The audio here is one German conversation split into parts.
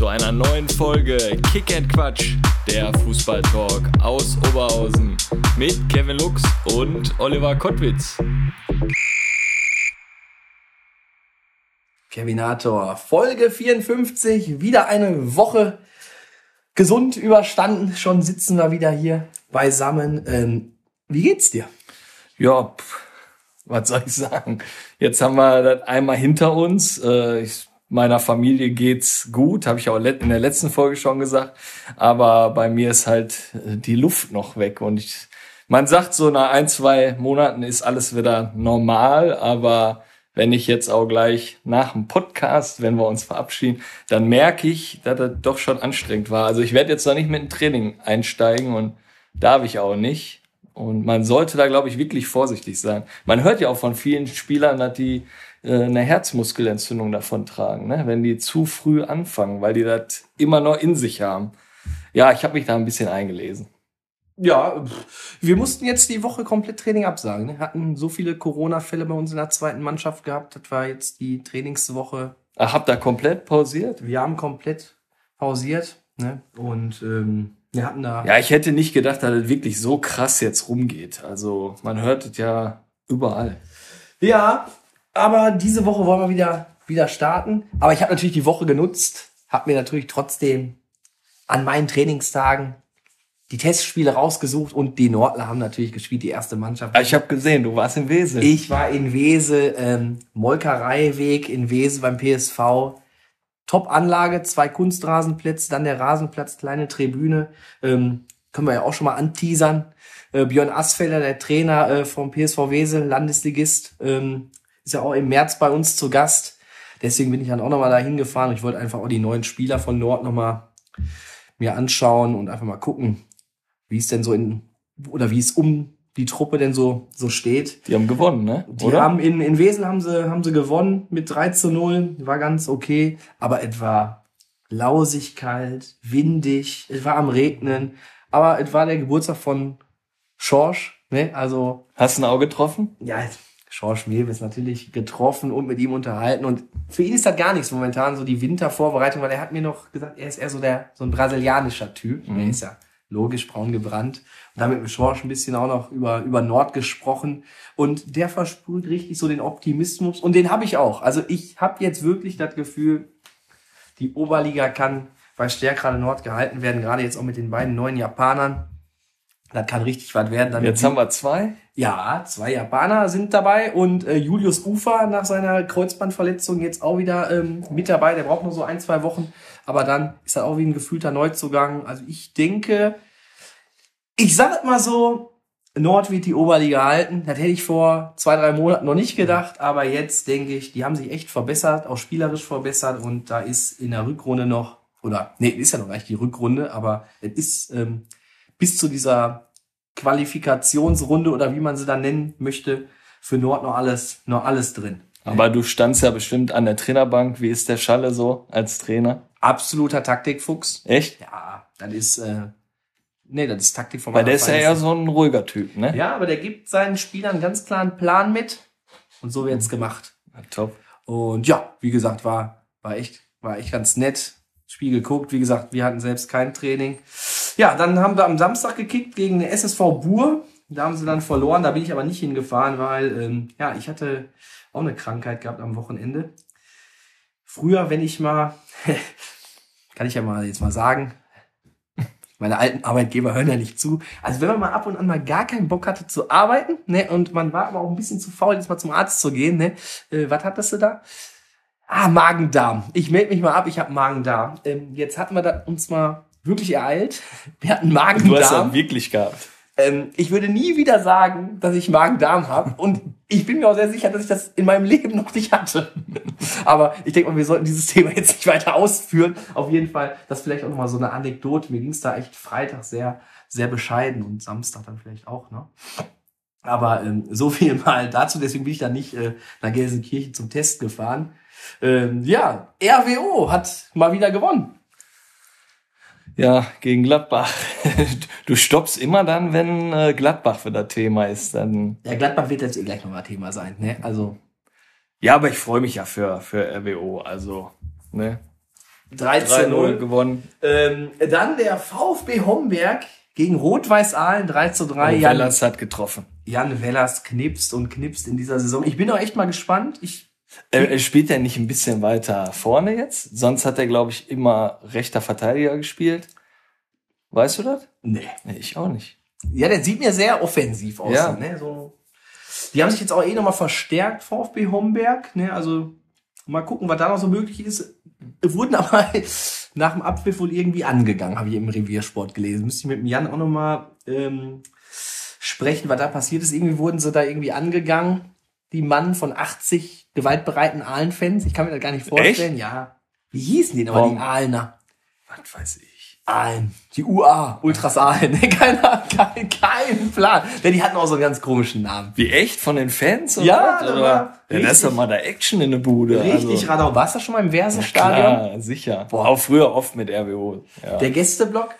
Zu einer neuen Folge Kick and Quatsch, der Fußballtalk aus Oberhausen mit Kevin Lux und Oliver Kottwitz. Kevinator, Folge 54, wieder eine Woche gesund überstanden. Schon sitzen wir wieder hier beisammen. Ähm, wie geht's dir? Ja, pff, was soll ich sagen? Jetzt haben wir das einmal hinter uns. Äh, ich, meiner Familie geht's gut, habe ich auch in der letzten Folge schon gesagt. Aber bei mir ist halt äh, die Luft noch weg und ich, man sagt so nach ein, zwei Monaten ist alles wieder normal, aber wenn ich jetzt auch gleich nach dem Podcast, wenn wir uns verabschieden, dann merke ich, dass das doch schon anstrengend war. Also ich werde jetzt noch nicht mit dem Training einsteigen und darf ich auch nicht. Und man sollte da, glaube ich, wirklich vorsichtig sein. Man hört ja auch von vielen Spielern, dass die äh, eine Herzmuskelentzündung davon tragen, ne? wenn die zu früh anfangen, weil die das immer noch in sich haben. Ja, ich habe mich da ein bisschen eingelesen. Ja, wir mussten jetzt die Woche komplett Training absagen. Ne? Hatten so viele Corona-Fälle bei uns in der zweiten Mannschaft gehabt. Das war jetzt die Trainingswoche. Ach, habt ihr komplett pausiert? Wir haben komplett pausiert ne? und ähm, wir hatten da. Ja, ich hätte nicht gedacht, dass das wirklich so krass jetzt rumgeht. Also man hört es ja überall. Ja, aber diese Woche wollen wir wieder, wieder starten. Aber ich habe natürlich die Woche genutzt, habe mir natürlich trotzdem an meinen Trainingstagen die Testspiele rausgesucht und die Nordler haben natürlich gespielt, die erste Mannschaft. Ah, Ich habe gesehen, du warst in Wesel. Ich war in Wesel, ähm, Molkereiweg in Wesel beim PSV. Top-Anlage, zwei Kunstrasenplätze, dann der Rasenplatz, kleine Tribüne. Ähm, können wir ja auch schon mal anteasern. Äh, Björn Asfelder, der Trainer äh, vom PSV Wesel, Landesligist, ähm, ist ja auch im März bei uns zu Gast. Deswegen bin ich dann auch nochmal dahin gefahren. Ich wollte einfach auch die neuen Spieler von Nord nochmal mir anschauen und einfach mal gucken, wie es denn so in, oder wie es um die Truppe denn so, so steht. Die haben gewonnen, ne? Die haben in, in Wesel haben sie, haben sie gewonnen mit 3 zu 0. War ganz okay. Aber es war lausig kalt, windig, es war am Regnen. Aber es war der Geburtstag von Schorsch, ne? Also, Hast du ein Auge getroffen? ja, Schorsch Mewes natürlich getroffen und mit ihm unterhalten. Und für ihn ist das gar nichts momentan, so die Wintervorbereitung, weil er hat mir noch gesagt, er ist eher so der, so ein brasilianischer Typ. Er ist ja logisch braun gebrannt. Und damit mit Schorsch ein bisschen auch noch über, über Nord gesprochen. Und der versprüht richtig so den Optimismus. Und den habe ich auch. Also ich habe jetzt wirklich das Gefühl, die Oberliga kann bei Stärkrade Nord gehalten werden, gerade jetzt auch mit den beiden neuen Japanern. Das kann richtig was werden. Dann Jetzt haben wir zwei. ja, zwei Japaner sind dabei und äh, Julius Ufer nach seiner Kreuzbandverletzung jetzt auch wieder ähm, mit dabei. Der braucht nur so ein, zwei Wochen, aber dann ist er auch wie ein gefühlter Neuzugang. Also ich denke, ich sag es mal so, Nord wird die Oberliga halten. Das hätte ich vor zwei, drei Monaten noch nicht gedacht, aber jetzt denke ich, die haben sich echt verbessert, auch spielerisch verbessert und da ist in der Rückrunde noch, oder nee, ist ja noch nicht die Rückrunde, aber es ist ähm, bis zu dieser Qualifikationsrunde oder wie man sie dann nennen möchte, für Nord noch alles, noch alles drin. Aber du standst ja bestimmt an der Trainerbank. Wie ist der Schalle so als Trainer? Absoluter Taktikfuchs. Echt? Ja, das ist, äh, nee, das ist Taktik von Weil der ist ja eher so ein ruhiger Typ, ne? Ja, aber der gibt seinen Spielern ganz klaren Plan mit und so wird's gemacht. Ja, top. Und ja, wie gesagt, war, war echt, war echt ganz nett. Spiel geguckt, wie gesagt, wir hatten selbst kein Training. Ja, dann haben wir am Samstag gekickt gegen den SSV Bur. Da haben sie dann verloren, da bin ich aber nicht hingefahren, weil ähm, ja, ich hatte auch eine Krankheit gehabt am Wochenende. Früher, wenn ich mal, kann ich ja mal jetzt mal sagen, meine alten Arbeitgeber hören ja nicht zu. Also wenn man mal ab und an mal gar keinen Bock hatte zu arbeiten, ne, und man war aber auch ein bisschen zu faul, jetzt mal zum Arzt zu gehen, ne, äh, was hattest du da? Ah, Magen-Darm. Ich melde mich mal ab, ich habe Magen-Darm. Ähm, jetzt hatten wir das uns mal wirklich ereilt. Wir hatten Du hast Magen-Darm. ja wirklich gehabt. Ähm, ich würde nie wieder sagen, dass ich Magen-Darm habe. Und ich bin mir auch sehr sicher, dass ich das in meinem Leben noch nicht hatte. Aber ich denke mal, wir sollten dieses Thema jetzt nicht weiter ausführen. Auf jeden Fall, das vielleicht auch nochmal so eine Anekdote. Mir ging es da echt Freitag sehr, sehr bescheiden und Samstag dann vielleicht auch, ne? Aber ähm, so viel mal dazu, deswegen bin ich dann nicht äh, nach Gelsenkirchen zum Test gefahren. Ähm, ja, RWO hat mal wieder gewonnen. Ja, gegen Gladbach. Du stoppst immer dann, wenn äh, Gladbach wieder Thema ist. Dann Ja, Gladbach wird jetzt eh gleich nochmal Thema sein. Ne? Also ja, aber ich freue mich ja für für RWO. Also ne, 13-0 3-0 gewonnen. Ähm, dann der VfB Homberg gegen Rot-Weiß Aalen 3 zu 3. Und Jan, Wellers hat getroffen. Jan Wellers knipst und knipst in dieser Saison. Ich bin auch echt mal gespannt. Ich, Äh, Er spielt er nicht ein bisschen weiter vorne jetzt? Sonst hat er, glaube ich, immer rechter Verteidiger gespielt. Weißt du das? nee. Nee, ich auch nicht. Ja, der sieht mir sehr offensiv aus. Ja. Ne? So. Die haben sich jetzt auch eh nochmal verstärkt, VfB Homberg. Ne? Also mal gucken, was da noch so möglich ist. Wurden aber nach dem Abpfiff wohl irgendwie angegangen, habe ich im Reviersport gelesen. Müsste ich mit dem Jan auch nochmal ähm, sprechen, was da passiert ist. Irgendwie wurden sie da irgendwie angegangen. Die Mann von 80 gewaltbereiten Ahlen-Fans. Ich kann mir das gar nicht vorstellen. Ja. Wie hießen die nochmal, Warum? die Ahlener? Was weiß ich. Aalen. Die UA. Ultras Aalen. Keiner, kein, kein Plan. Denn die hatten auch so einen ganz komischen Namen. Wie echt von den Fans? Oder Ja, was? da oder? ja, das ist doch mal da Action in der Bude. Richtig, also. Radau. Warst du schon mal im Verse-Stadion? Klar, sicher. Auch früher oft mit RWO. Ja. Der Gästeblock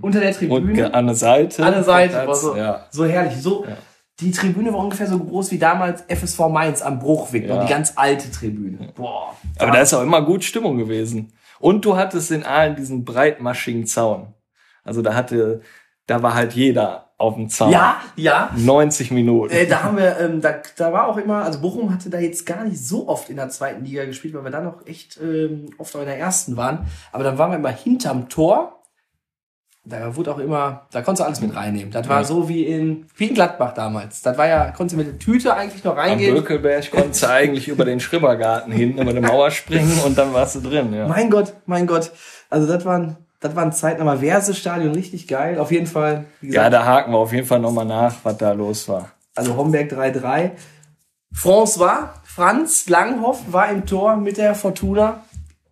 unter der Und Tribüne. an der Seite. An der Seite. War so, ja. so herrlich. So, Ja. Die Tribüne war ungefähr so groß wie damals FSV Mainz am Bruchweg. Ja. Die ganz alte Tribüne. Boah. Aber da ist auch immer gut Stimmung gewesen. Und du hattest in Aalen diesen breitmaschigen Zaun. Also da hatte, da war halt jeder auf dem Zaun. Ja, ja. 90 Minuten. Äh, da haben wir, ähm, da, da war auch immer, also Bochum hatte da jetzt gar nicht so oft in der zweiten Liga gespielt, weil wir da noch echt ähm, oft auch in der ersten waren. Aber dann waren wir immer hinterm Tor. Da wurde auch immer, da konntest du alles mit reinnehmen. Das war so wie in, wie in Gladbach damals. Das war ja, konntest du mit der Tüte eigentlich noch Am reingehen. Bökelberg konntest du eigentlich über den Schribbergarten hinten über die Mauer springen und dann warst du drin. Ja. Mein Gott, mein Gott. Also das waren, das waren Zeiten, aber Verse-Stadion richtig geil. Auf jeden Fall, wie ja, da haken wir auf jeden Fall nochmal nach, was da los war. also Homberg 3-3. François, Franz Langhoff war im Tor mit der Fortuna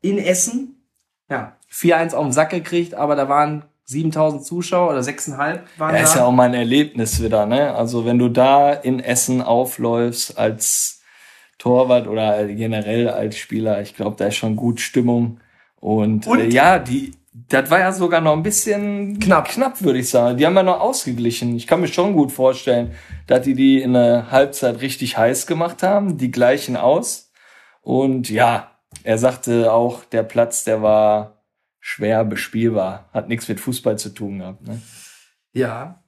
in Essen. Ja, 4-1 auf den Sack gekriegt, aber da waren 7000 Zuschauer oder 6,5 waren Ja, da. ist ja auch mal ein Erlebnis wieder, ne? Also wenn du da in Essen aufläufst als Torwart oder generell als Spieler, ich glaube, da ist schon gut Stimmung. Und, Und? Äh, ja, die, das war ja sogar noch ein bisschen Knapp. knapp, würde ich sagen. Die haben ja noch ausgeglichen. Ich kann mir schon gut vorstellen, dass die die in der Halbzeit richtig heiß gemacht haben, die gleichen aus. Und ja, er sagte auch, der Platz, der war schwer bespielbar, hat nichts mit Fußball zu tun gehabt. Ne? Ja,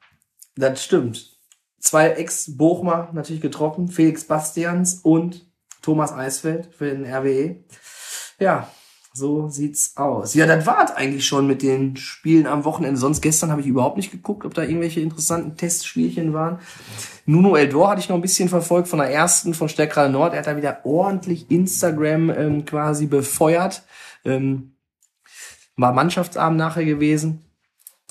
das stimmt. Zwei Ex-Bochmer natürlich getroffen, Felix Bastians und Thomas Eisfeld für den RWE. Ja, so sieht's aus. Ja, das war's eigentlich schon mit den Spielen am Wochenende. Sonst gestern habe ich überhaupt nicht geguckt, ob da irgendwelche interessanten Testspielchen waren. Nuno Eldor hatte ich noch ein bisschen verfolgt von der ersten von Stärkrade Nord. Er hat da wieder ordentlich Instagram ähm, quasi befeuert. Ähm, war Mannschaftsabend nachher gewesen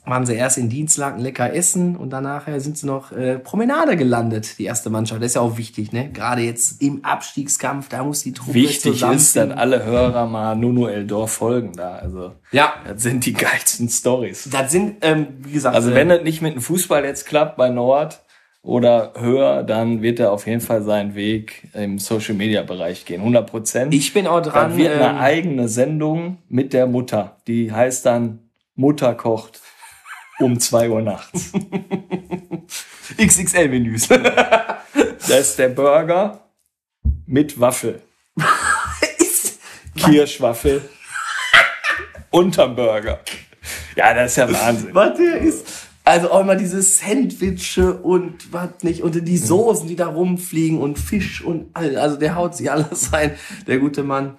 waren sie erst in Dienstlaken lecker essen und danach sind sie noch äh, Promenade gelandet, die erste Mannschaft. Das ist ja auch wichtig, ne? Gerade jetzt im Abstiegskampf, da muss die Truppe Wichtig ist, dass alle Hörer mal Nuno Eldor folgen da. Also, ja, das sind die geilsten Stories. das sind, ähm, wie gesagt, Also, äh, wenn es nicht mit dem Fußball jetzt klappt bei Nord oder höher, dann wird er auf jeden Fall seinen Weg im Social Media Bereich gehen. 100 Prozent. ich bin auch dran. Dann wird eine ähm, eigene Sendung mit der Mutter. Die heißt dann Mutter kocht um zwei Uhr nachts. XXL-Menüs. Da ist der Burger mit Waffel. Ist- Kirschwaffel unterm Burger. Ja, das ist ja Wahnsinn. was der ist. Also auch immer diese Sandwiche und was nicht, und die Soßen, die da rumfliegen und Fisch und all, also der haut sich alles rein, der gute Mann.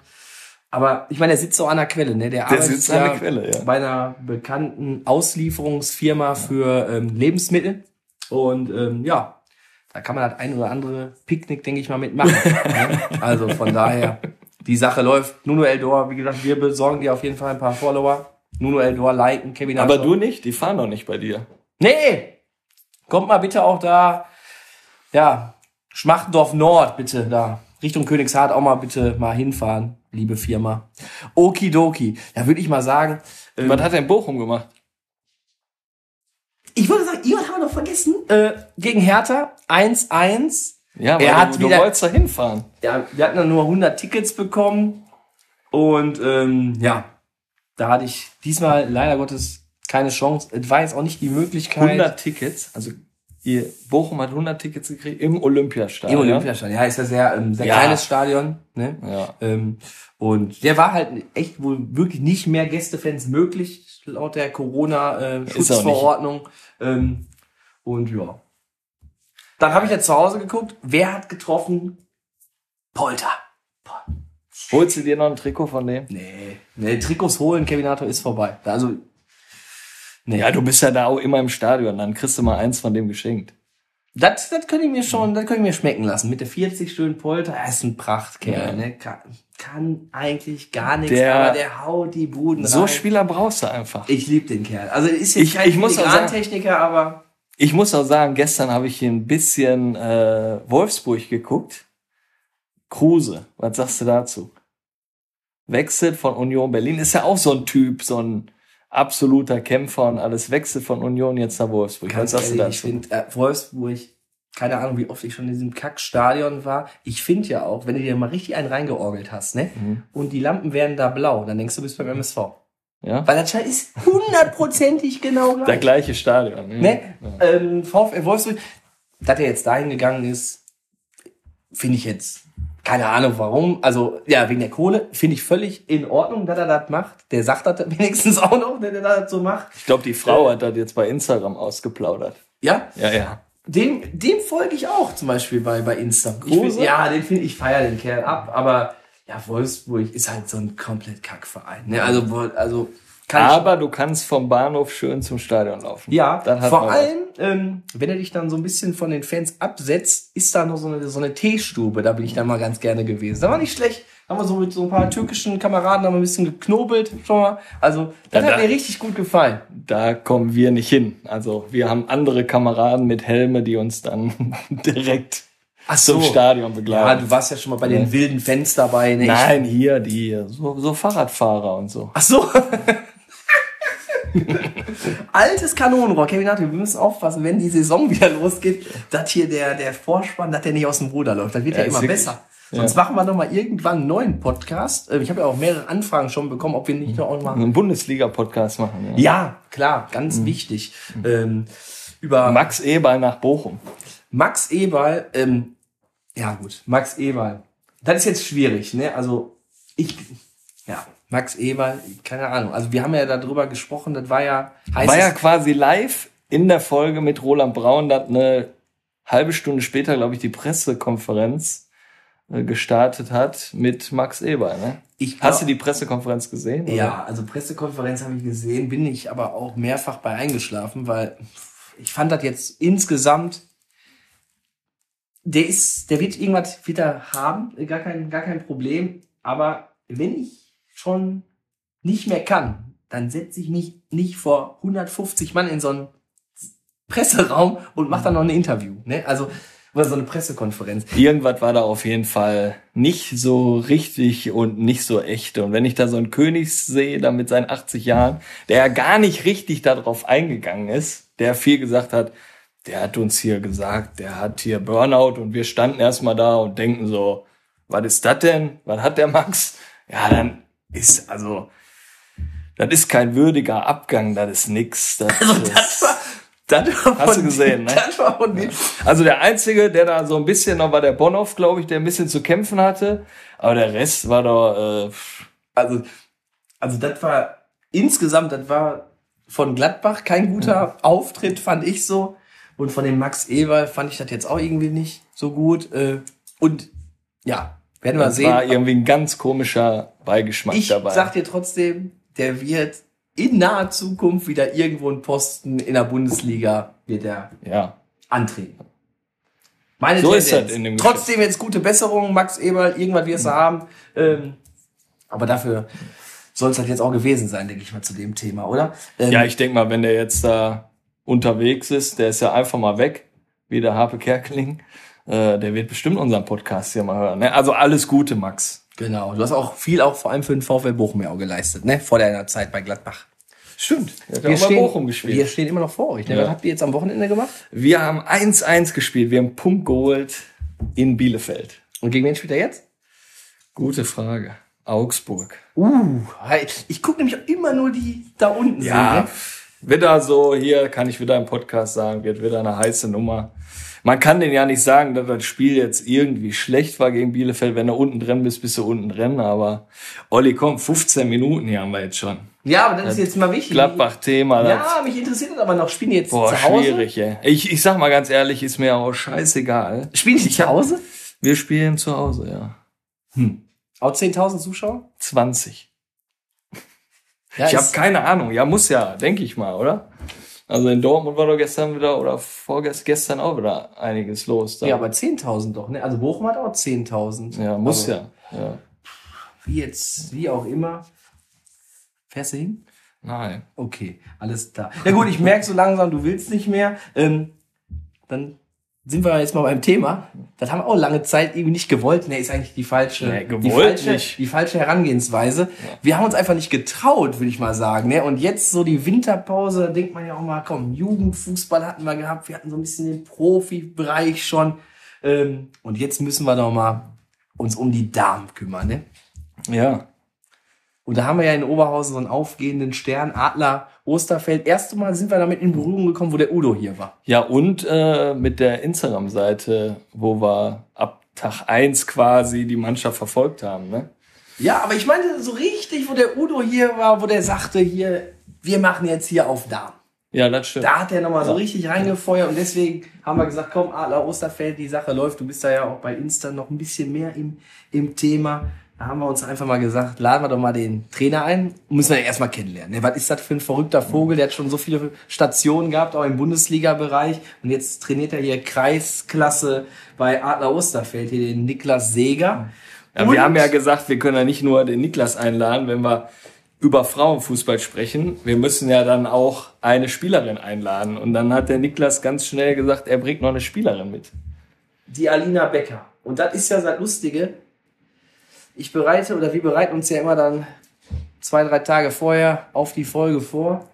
Aber ich meine, der sitzt so an der Quelle, ne? Der, arbeitet sitzt an der Quelle, ja. bei einer bekannten Auslieferungsfirma für ähm, Lebensmittel. Und ähm, ja, da kann man das ein oder andere Picknick, denke ich mal, mitmachen. ne? Also von daher, die Sache läuft. Nuno Eldor, wie gesagt, wir besorgen dir auf jeden Fall ein paar Follower. Nuno Eldor liken, Kevin Aber Hartog. du nicht? Die fahren doch nicht bei dir. Nee! Kommt mal bitte auch da, ja, Schmachtendorf Nord, bitte, da. Richtung Königshardt auch mal bitte mal hinfahren, liebe Firma. Okidoki. Ja, würde ich mal sagen. ähm, Was hat in Bochum gemacht? ich würde sagen, jemand haben wir noch vergessen. Äh, gegen Hertha 1-1. Ja, Er du, hat du wieder- wolltest da hinfahren. Ja, wir hatten dann nur 100 Tickets bekommen. Und ähm, ja, da hatte ich diesmal leider Gottes keine Chance. Es war jetzt auch nicht die Möglichkeit. 100 Tickets, also ihr, Bochum hat 100 Tickets gekriegt im Olympiastadion. Im Olympiastadion. Ja, ist ja sehr, ähm, sehr Ja. kleines Stadion. Ne? Ja. Ähm, und der war halt echt wohl wirklich nicht mehr Gästefans möglich, laut der Corona-Schutzverordnung. Ähm, und ja. Dann habe ich jetzt zu Hause geguckt, wer hat getroffen? Polter. Holst du dir noch ein Trikot von dem? Nee, nee, Trikots holen, Kevinator ist vorbei. Also, nee. Ja, du bist ja da auch immer im Stadion, dann kriegst du mal eins von dem geschenkt. Das, das könnte ich mir schon, das könnte ich mir schmecken lassen. Mit der 40 schönen Polter, er ist ein Prachtkerl, Ja. ne? Kann, kann eigentlich gar nichts, Der- aber der haut die Buden So rein. Spieler brauchst du einfach. Ich liebe den Kerl. Also ist jetzt Ich- kein ich muss auch sagen- Techniker, aber Ich muss auch sagen, gestern habe ich hier ein bisschen äh, Wolfsburg geguckt. Kruse, was sagst du dazu? Wechselt von Union Berlin, ist ja auch so ein Typ, so ein absoluter Kämpfer und alles wechselt von Union jetzt nach Wolfsburg. ganz was sagst du ehrlich, ich dazu? finde äh, Wolfsburg, keine Ahnung, wie oft ich schon in diesem Kackstadion war. Ich finde ja auch, wenn du dir mal richtig einen reingeorgelt hast, ne? Mhm. Und die Lampen werden da blau, dann denkst du, du bist beim MSV. Ja? Weil das ist hundertprozentig genau gleich. Der gleiche Stadion. ja. Ne? Ja. Ähm, VfL Wolfsburg, dass er jetzt dahin gegangen ist, finde ich jetzt keine Ahnung warum. Also ja, wegen der Kohle finde ich völlig in Ordnung, dass er das macht. Der sagt das wenigstens auch noch, wenn er das so macht. Ich glaube, die Frau hat das jetzt bei Instagram ausgeplaudert. Ja, Ja, ja. dem, dem folge ich auch zum Beispiel bei, bei Insta. Find, ja, den finde ich feier den Kerl ab, aber ja, Wolfsburg ist halt so ein komplett Kackverein. Ne? Also, also kann ich Aber du kannst vom Bahnhof schön zum Stadion laufen. Ja, vor allem, ähm, wenn er dich dann so ein bisschen von den Fans absetzt, ist da noch so eine, so eine Teestube. Da bin ich dann mal ganz gerne gewesen. Da war nicht schlecht. Haben wir so mit so ein paar türkischen Kameraden haben wir ein bisschen geknobelt schon mal. Also, das Ja, hat da- mir richtig gut gefallen. Da kommen wir nicht hin. Also wir haben andere Kameraden mit Helme, die uns dann direkt Ach zum Stadion Ja, begleiten. du warst ja schon mal bei den wilden Fans dabei. Ne? Ich- Nein, hier die so, so Fahrradfahrer und so. Ach so. Altes Kanonenrohr. Kevin Nato, wir müssen aufpassen, wenn die Saison wieder losgeht, dass hier der, der Vorspann, dass der nicht aus dem Ruder läuft. Das wird ja, Ja, immer wirklich- besser. ja. Sonst machen wir noch mal irgendwann einen neuen Podcast. Äh, Ich habe ja auch mehrere Anfragen schon bekommen, ob wir nicht noch mal... Einen Bundesliga-Podcast machen. Ja. Ja, klar, ganz wichtig. Ähm, über Max Eberl nach Bochum. Max Eberl, ähm, ja gut, Max Eberl. Das ist jetzt schwierig, ne? Also ich, ja, Max Eberl, keine Ahnung. Also wir haben ja darüber gesprochen, das war ja, heißt War ja quasi live in der Folge mit Roland Braun, das eine halbe Stunde später, glaube ich, die Pressekonferenz äh, gestartet hat mit Max Eberl. Ne? ich Hast du die Pressekonferenz gesehen? oder? Ja, also Pressekonferenz habe ich gesehen, bin ich aber auch mehrfach bei eingeschlafen, weil ich fand das jetzt insgesamt, der ist, der wird irgendwas wieder haben, gar kein, gar kein Problem. Aber wenn ich schon nicht mehr kann, dann setze ich mich nicht vor 150 Mann in so einen Presseraum und mache dann noch ein Interview. Ne? Also, oder so eine Pressekonferenz. Irgendwas war da auf jeden Fall nicht so richtig und nicht so echt. Und wenn ich da so einen Königs sehe, da mit seinen 80 Jahren, der ja gar nicht richtig darauf eingegangen ist, der viel gesagt hat, der hat uns hier gesagt, der hat hier Burnout und wir standen erstmal da und denken so, was ist das denn? Was hat der Max? Ja, dann ist, also, das ist kein würdiger Abgang, das ist nix. Das ist, Das war Hast von du gesehen, ne? Das war von dem. also der Einzige, der da so ein bisschen noch war der Bonhoff, glaube ich, der ein bisschen zu kämpfen hatte. Aber der Rest war doch, äh, Also, also das war insgesamt, das war von Gladbach kein guter Auftritt, fand ich so. Und von dem Max Eberl fand ich das jetzt auch irgendwie nicht so gut. Äh, Und ja, werden wir sehen. war irgendwie ein ganz komischer Beigeschmack Ich dabei. sag dir trotzdem, der wird in naher Zukunft wieder irgendwo einen Posten in der Bundesliga wird er ja. antreten. Meine So ist Tendenz. das in dem Trotzdem jetzt gute Besserung, Max Eberl, irgendwann wirst du haben. Ähm, aber dafür soll es halt jetzt auch gewesen sein, denke ich mal, zu dem Thema, oder? Ähm, ja, ich denk mal, wenn der jetzt da unterwegs ist, der ist ja einfach mal weg, wie der Harpe Kerkeling, äh, der wird bestimmt unseren Podcast hier mal hören. Ne? Also alles Gute, Max. Genau. Du hast auch viel auch vor allem für den VfL Bochum ja auch geleistet, ne? Vor deiner Zeit bei Gladbach. Stimmt. Wir bei stehen, Bochum gespielt. wir stehen immer noch vor euch. Ne? Ja. Was habt ihr jetzt am Wochenende gemacht? Wir haben 1-1 gespielt. Wir haben einen Punkt geholt in Bielefeld. Und gegen wen spielt er jetzt? Gute Frage. Augsburg. Uh, ich gucke nämlich auch immer nur die da unten. Ja, sind, ne? wieder so, hier kann ich wieder im Podcast sagen, wird wieder eine heiße Nummer. Man kann den ja nicht sagen, dass das Spiel jetzt irgendwie schlecht war gegen Bielefeld. Wenn du unten drin bist, bist du unten drin. Aber Olli, komm, 15 Minuten hier haben wir jetzt schon. Ja, aber das ist jetzt mal wichtig. Gladbach-Thema. Ja, mich interessiert das aber noch. Spielen die jetzt Boah, zu Hause? schwierig, ey. Ich, ich sag mal ganz ehrlich, ist mir auch scheißegal. Spielen die zu Hause? Wir spielen zu Hause, ja. Auch 10.000 Zuschauer? 20. Ja, Ich habe keine Ahnung. Ja, muss ja, denke ich mal, oder? Also in Dortmund war doch gestern wieder oder vorgestern gestern auch wieder einiges los. Da. Ja, aber 10.000 doch, ne? Also Bochum hat auch 10.000. ja muss also, ja. ja. Wie jetzt, wie auch immer. Fährst du hin? Nein. Okay, alles klar. Ja gut, ich merke so langsam, du willst nicht mehr. Ähm, dann sind wir jetzt mal beim Thema. Das haben wir auch lange Zeit irgendwie nicht gewollt. Nee, ist eigentlich die falsche, Nee, die falsche, nicht. die falsche Herangehensweise. Wir haben uns einfach nicht getraut, würde ich mal sagen. Ne? Und jetzt so die Winterpause, da denkt man ja auch mal, komm, Jugendfußball hatten wir gehabt, wir hatten so ein bisschen den Profibereich schon. Ähm, und jetzt müssen wir doch mal uns um die Damen kümmern. Ne? Ja. Und da haben wir ja in Oberhausen so einen aufgehenden Stern, Adler Osterfeld. Erste Mal sind wir damit in Berührung gekommen, wo der Udo hier war. Ja, und äh, mit der Instagram-Seite, wo wir ab Tag eins quasi die Mannschaft verfolgt haben, ne? Ja, aber ich meine so richtig, wo der Udo hier war, wo der sagte hier, wir machen jetzt hier auf Darm. Ja, das stimmt. Da hat er nochmal so richtig reingefeuert und deswegen haben wir gesagt, komm, Adler Osterfeld, die Sache läuft. Du bist da ja auch bei Insta noch ein bisschen mehr im, im Thema. Da haben wir uns einfach mal gesagt, laden wir doch mal den Trainer ein. Müssen wir ja erstmal kennenlernen. Ne? Was ist das für ein verrückter Vogel? Der hat schon so viele Stationen gehabt, auch im Bundesliga-Bereich. Und jetzt trainiert er hier Kreisklasse bei Adler Osterfeld, hier den Niklas Seger. Ja, Und- wir haben ja gesagt, wir können ja nicht nur den Niklas einladen, wenn wir über Frauenfußball sprechen. Wir müssen ja dann auch eine Spielerin einladen. Und dann hat der Niklas ganz schnell gesagt, er bringt noch eine Spielerin mit. die Alina Becker. Und das ist ja das Lustige. Ich bereite oder wir bereiten uns ja immer dann zwei, drei Tage vorher auf die Folge vor.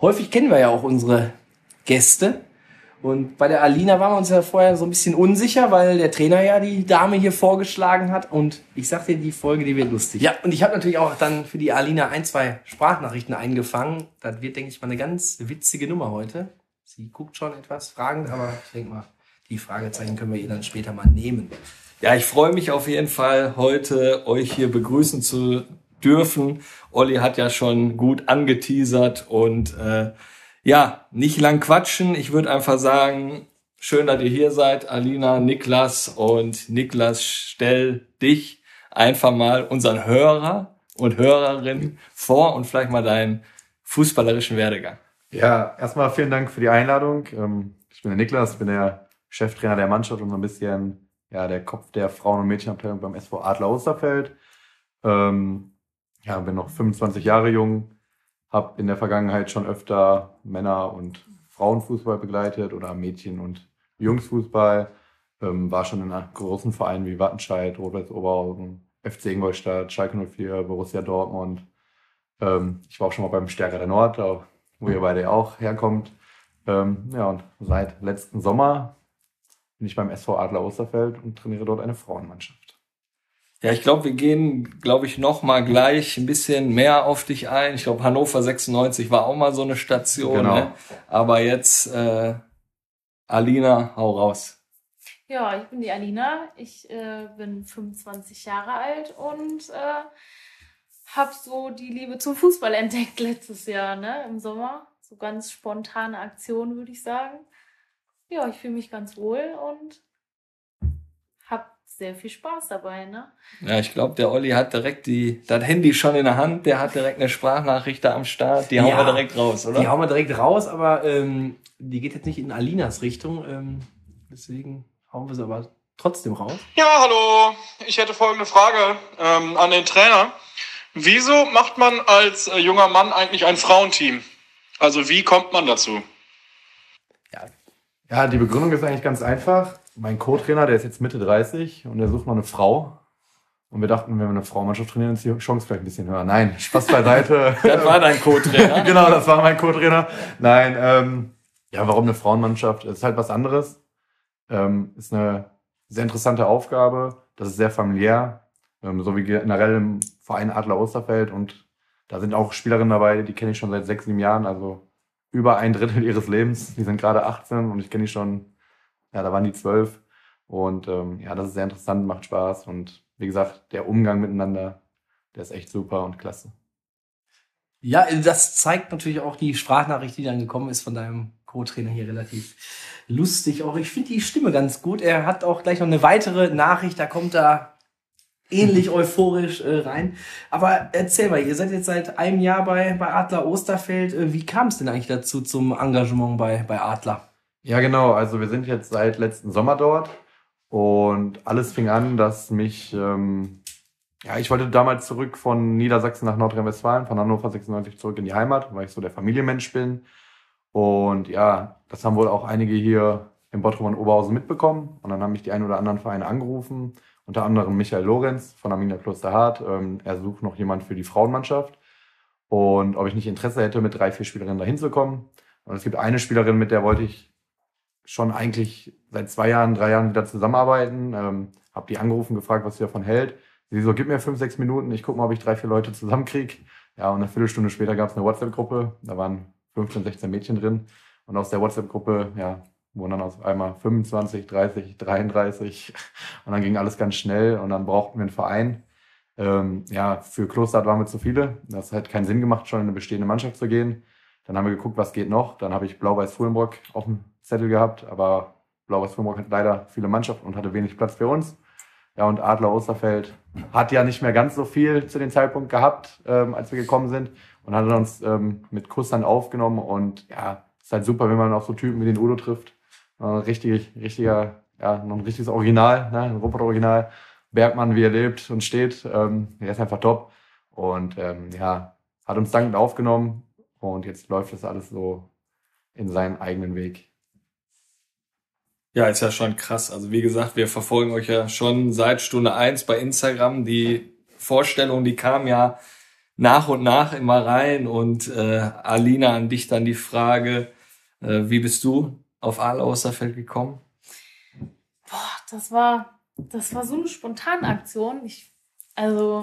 Häufig kennen wir ja auch unsere Gäste. Und bei der Alina waren wir uns ja vorher so ein bisschen unsicher, weil der Trainer ja die Dame hier vorgeschlagen hat. Und ich sag dir, die Folge, die wird lustig. Ja, und ich habe natürlich auch dann für die Alina ein, zwei Sprachnachrichten eingefangen. Das wird, denke ich mal, eine ganz witzige Nummer heute. Sie guckt schon etwas fragend, aber ich denke mal, die Fragezeichen können wir ihr dann später mal nehmen. Ja, ich freue mich auf jeden Fall, heute euch hier begrüßen zu dürfen. Olli hat ja schon gut angeteasert und äh, ja, nicht lang quatschen. Ich würde einfach sagen, schön, dass ihr hier seid, Alina, Niklas und Niklas, stell dich einfach mal unseren Hörer und Hörerinnen vor und vielleicht mal deinen fußballerischen Werdegang. Ja, erstmal vielen Dank für die Einladung. Ähm, Ich bin der Niklas, bin der Cheftrainer der Mannschaft und so ein bisschen ja, der Kopf der Frauen- und Mädchenabteilung beim SV Adler Osterfeld. Ähm, ja, bin noch 25 Jahre jung, habe in der Vergangenheit schon öfter Männer- und Frauenfußball begleitet oder Mädchen- und Jungsfußball. Ähm, war schon in großen Vereinen wie Wattenscheid, Rot-Weiß Oberhausen, FC Ingolstadt, Schalke 04, Borussia Dortmund. Ähm, ich war auch schon mal beim Stärker der Nord, wo ihr beide auch herkommt. Ähm, ja, und seit letzten Sommer bin ich beim SV Adler Osterfeld und trainiere dort eine Frauenmannschaft. Ja, ich glaube, wir gehen, glaube ich, noch mal gleich ein bisschen mehr auf dich ein. Ich glaube, Hannover 96 war auch mal so eine Station. Genau. Ne? Aber jetzt, äh, Alina, hau raus. Ja, ich bin die Alina. Ich äh, bin 25 Jahre alt und äh, habe so die Liebe zum Fußball entdeckt letztes Jahr, ne, im Sommer. So ganz spontane Aktion, würde ich sagen. Ja, ich fühle mich ganz wohl und habe sehr viel Spaß dabei, ne? Ja, ich glaube, der Olli hat direkt die, das Handy schon in der Hand, der hat direkt eine Sprachnachricht da am Start, die hauen Ja. wir direkt raus, oder? Die hauen wir direkt raus, aber ähm, die geht jetzt nicht in Alinas Richtung. Ähm, deswegen hauen wir sie aber trotzdem raus. Ja, hallo. Ich hätte folgende Frage ähm, an den Trainer. Wieso macht man als äh, junger Mann eigentlich ein Frauenteam? Also wie kommt man dazu? Ja, die Begründung ist eigentlich ganz einfach. Mein Co-Trainer, der ist jetzt Mitte 30 und der sucht noch eine Frau. Und wir dachten, wenn wir eine Frauenmannschaft trainieren, ist die Chance vielleicht ein bisschen höher. Nein, Spaß beiseite. Das war dein Co-Trainer. genau, das war mein Co-Trainer. Nein, ähm, ja, warum eine Frauenmannschaft? Es ist halt was anderes. Ähm, ist eine sehr interessante Aufgabe. Das ist sehr familiär. Ähm, so wie generell im Verein Adler Osterfeld. Und da sind auch Spielerinnen dabei, die kenne ich schon seit sechs, sieben Jahren. Also über ein Drittel ihres Lebens. Die sind gerade 18 und ich kenne die schon, ja, da waren die zwölf. Und ähm, ja, das ist sehr interessant, macht Spaß. Und wie gesagt, der Umgang miteinander, der ist echt super und klasse. Ja, das zeigt natürlich auch die Sprachnachricht, die dann gekommen ist von deinem Co-Trainer hier relativ lustig. Auch ich finde die Stimme ganz gut. Er hat auch gleich noch eine weitere Nachricht, da kommt er ähnlich euphorisch äh, rein. Aber erzähl mal, ihr seid jetzt seit einem Jahr bei, bei Adler Osterfeld. Äh, wie kam es denn eigentlich dazu zum Engagement bei, bei Adler? Ja, genau. Also wir sind jetzt seit letzten Sommer dort und alles fing an, dass mich, ähm, ja, ich wollte damals zurück von Niedersachsen nach Nordrhein-Westfalen, von Hannover 96 zurück in die Heimat, weil ich so der Familienmensch bin. Und ja, das haben wohl auch einige hier im Bottrop und Oberhausen mitbekommen. Und dann haben mich die ein oder anderen Vereine angerufen, unter anderem Michael Lorenz von Arminia Klosterhardt. Ähm, er sucht noch jemand für die Frauenmannschaft. Und ob ich nicht Interesse hätte, mit drei, vier Spielerinnen dahin zu kommen. Und es gibt eine Spielerin, mit der wollte ich schon eigentlich seit zwei Jahren, drei Jahren wieder zusammenarbeiten. Ähm, habe die angerufen, gefragt, was sie davon hält. Sie so, gib mir fünf, sechs Minuten, ich gucke mal, ob ich drei, vier Leute zusammenkriege. Ja, und eine Viertelstunde später gab es eine WhatsApp-Gruppe. Da waren 15, 16 Mädchen drin. Und aus der WhatsApp-Gruppe, ja, wurden dann auf einmal 25, 30, 33. Und dann ging alles ganz schnell und dann brauchten wir einen Verein. Ähm, ja, für Klosterhardt waren wir zu viele. Das hat keinen Sinn gemacht, schon in eine bestehende Mannschaft zu gehen. Dann haben wir geguckt, was geht noch. Dann habe ich Blau-Weiß-Fuhlenbrock auf dem Zettel gehabt, aber Blau-Weiß-Fuhlenbrock hat leider viele Mannschaften und hatte wenig Platz für uns. Ja, und Adler Osterfeld hat ja nicht mehr ganz so viel zu dem Zeitpunkt gehabt, ähm, als wir gekommen sind und hat uns ähm, mit Kusshand aufgenommen und ja, ist halt super, wenn man auf so Typen wie den Udo trifft. Äh, richtig, richtiger, ja, noch ein richtiges Original, ne, ein Robot-Original. Bergmann, wie er lebt und steht, ähm, er ist einfach top und ähm, ja, hat uns dankend aufgenommen und jetzt läuft das alles so in seinen eigenen Weg. Ja, ist ja schon krass. Also wie gesagt, wir verfolgen euch ja schon seit Stunde eins bei Instagram. Die Vorstellung, die kam ja nach und nach immer rein. Und äh, Alina, an dich dann die Frage, äh, wie bist du auf Aal Austerfeld gekommen? Boah, das war, das war so eine spontane Aktion. Ich, also,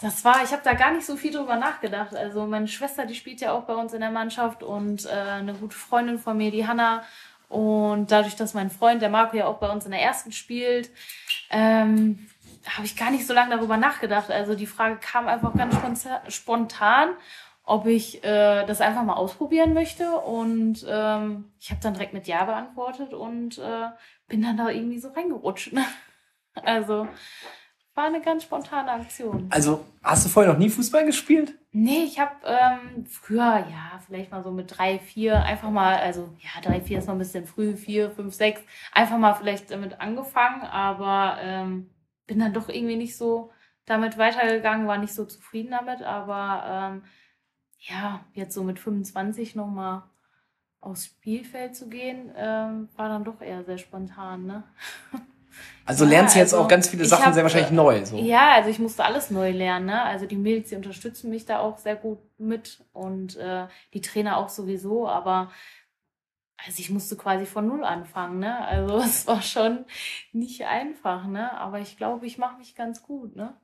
das war, ich habe da gar nicht so viel drüber nachgedacht. Also meine Schwester, die spielt ja auch bei uns in der Mannschaft und äh, eine gute Freundin von mir, die Hanna. Und dadurch, dass mein Freund, der Marco, ja auch bei uns in der ersten spielt, ähm, habe ich gar nicht so lange darüber nachgedacht. Also die Frage kam einfach ganz spontan, ob ich äh, das einfach mal ausprobieren möchte. Und ähm, ich habe dann direkt mit Ja beantwortet und äh, bin dann da irgendwie so reingerutscht. Ne? Also war eine ganz spontane Aktion. Also, hast du vorher noch nie Fußball gespielt? Nee, ich habe ähm, früher, ja, vielleicht mal so mit drei, vier, einfach mal, also ja, drei, vier ist noch ein bisschen früh, vier, fünf, sechs, einfach mal vielleicht damit angefangen, aber ähm, bin dann doch irgendwie nicht so damit weitergegangen, war nicht so zufrieden damit, aber ähm, ja, jetzt so mit 25 nochmal aufs Spielfeld zu gehen, ähm, war dann doch eher sehr spontan, ne? Also Ja, lernst du jetzt also auch ganz viele Sachen hab, sehr wahrscheinlich äh, neu. So. Ja, also ich musste alles neu lernen. Ne? Also die Mädels, die unterstützen mich da auch sehr gut mit und äh, die Trainer auch sowieso. Aber also ich musste quasi von null anfangen. Ne? Also es war schon nicht einfach. Ne? Aber ich glaube, ich mache mich ganz gut. Ne?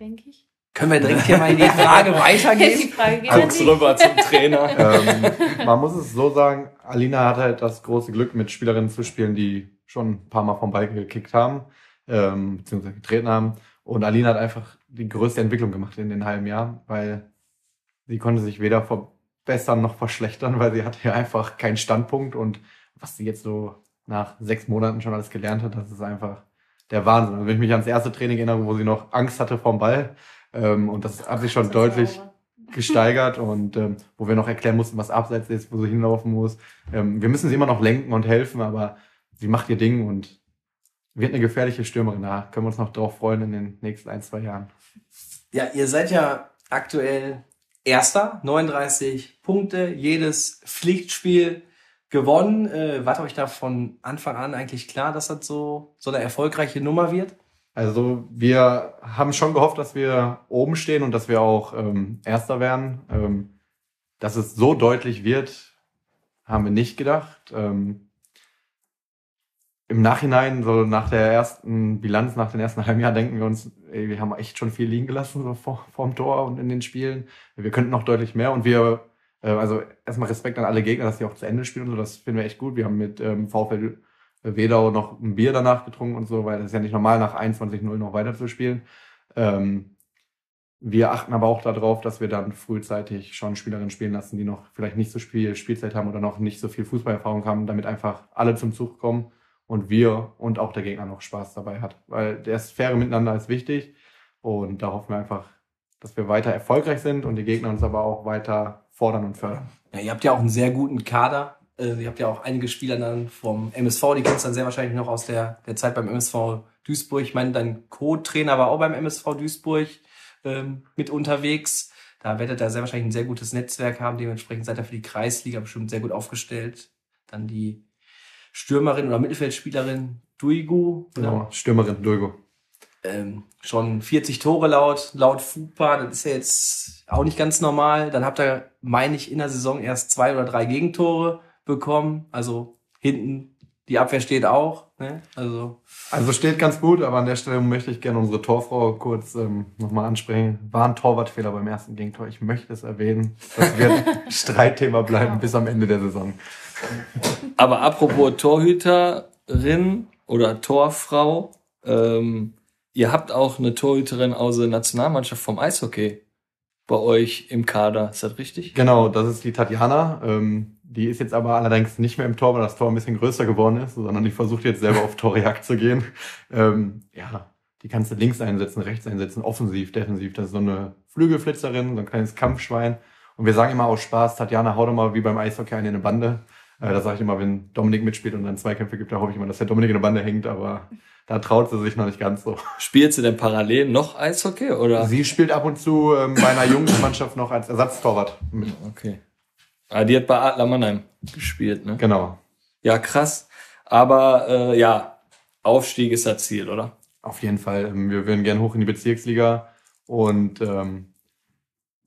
Denke ich. Können wir direkt hier mal in die Frage Die weitergehen? Frage geht dich. rüber zum Trainer. ähm, man muss es so sagen, Alina hat halt das große Glück, mit Spielerinnen zu spielen, die schon ein paar Mal vom Ball gekickt haben, ähm, beziehungsweise getreten haben. Und Alina hat einfach die größte Entwicklung gemacht in den halben Jahr, weil sie konnte sich weder verbessern noch verschlechtern, weil sie hatte ja einfach keinen Standpunkt und was sie jetzt so nach sechs Monaten schon alles gelernt hat, das ist einfach der Wahnsinn. Also wenn ich mich ans erste Training erinnere, wo sie noch Angst hatte vom Ball, ähm, und das hat sich schon deutlich gesteigert und ähm, wo wir noch erklären mussten, was abseits ist, wo sie hinlaufen muss. Ähm, wir müssen sie immer noch lenken und helfen, aber sie macht ihr Ding und wird eine gefährliche Stürmerin. Da können wir uns noch drauf freuen in den nächsten ein, zwei Jahren. Ja, ihr seid ja aktuell Erster, 39 Punkte, jedes Pflichtspiel gewonnen. Äh, war euch da von Anfang an eigentlich klar, dass das so, so eine erfolgreiche Nummer wird? Also wir haben schon gehofft, dass wir oben stehen und dass wir auch ähm, Erster werden. Ähm, dass es so deutlich wird, haben wir nicht gedacht. Ähm, Im Nachhinein, so nach der ersten Bilanz, nach den ersten halben Jahr, denken wir uns, ey, wir haben echt schon viel liegen gelassen so vor, vorm Tor und in den Spielen. Wir könnten noch deutlich mehr und wir, äh, also erstmal Respekt an alle Gegner, dass die auch zu Ende spielen und so, das finden wir echt gut. Wir haben mit ähm, VfL Wedau noch ein Bier danach getrunken und so, weil das ist ja nicht normal, nach 21-0 noch weiter zu spielen. Ähm, wir achten aber auch darauf, dass wir dann frühzeitig schon Spielerinnen spielen lassen, die noch vielleicht nicht so viel Spielzeit haben oder noch nicht so viel Fußballerfahrung haben, damit einfach alle zum Zug kommen und wir und auch der Gegner noch Spaß dabei hat. Weil das faire Miteinander ist wichtig und da hoffen wir einfach, dass wir weiter erfolgreich sind und die Gegner uns aber auch weiter fordern und fördern. Ja, ihr habt ja auch einen sehr guten Kader. Äh, ihr habt ja auch einige Spieler dann vom MSV, die kennst du dann sehr wahrscheinlich noch aus der, der Zeit beim MSV Duisburg. Ich meine, dein Co-Trainer war auch beim MSV Duisburg ähm, mit unterwegs. Da werdet ihr sehr wahrscheinlich ein sehr gutes Netzwerk haben. Dementsprechend seid ihr für die Kreisliga bestimmt sehr gut aufgestellt. Dann die Stürmerin oder Mittelfeldspielerin Duigu. Genau, Stürmerin Durgo. Ähm, schon 40 Tore laut, laut FUPA. Das ist ja jetzt auch nicht ganz normal. Dann habt ihr, meine ich, in der Saison erst zwei oder drei Gegentore bekommen. Also hinten die Abwehr steht auch. Ne? Also Also steht ganz gut, aber an der Stelle möchte ich gerne unsere Torfrau kurz ähm, nochmal ansprechen. War ein Torwartfehler beim ersten Gegentor. Ich möchte es erwähnen. Das wird Streitthema bleiben bis am Ende der Saison. Aber apropos Torhüterin oder Torfrau, ähm, ihr habt auch eine Torhüterin aus der Nationalmannschaft vom Eishockey bei euch im Kader. Ist das richtig? Genau, das ist die Tatjana. Ähm, die ist jetzt aber allerdings nicht mehr im Tor, weil das Tor ein bisschen größer geworden ist, sondern die versucht jetzt selber auf Torjagd zu gehen. Ähm, ja, die kannst du links einsetzen, rechts einsetzen, offensiv, defensiv. Das ist so eine Flügelflitzerin, so ein kleines Kampfschwein. Und wir sagen immer aus Spaß, Tatjana, hau doch mal wie beim Eishockey eine in eine Bande. Äh, das sage ich immer, wenn Dominik mitspielt und dann Zweikämpfe gibt, da hoffe ich immer, dass der Dominik in eine Bande hängt, aber da traut sie sich noch nicht ganz so. Spielt sie denn parallel noch Eishockey oder? Sie spielt ab und zu ähm, bei einer Jungsmannschaft noch als Ersatztorwart mit. Okay. Ah, die hat bei Adler Mannheim gespielt, ne? Genau. Ja, krass. Aber äh, ja, Aufstieg ist das Ziel, oder? Auf jeden Fall. Wir würden gerne hoch in die Bezirksliga und ähm,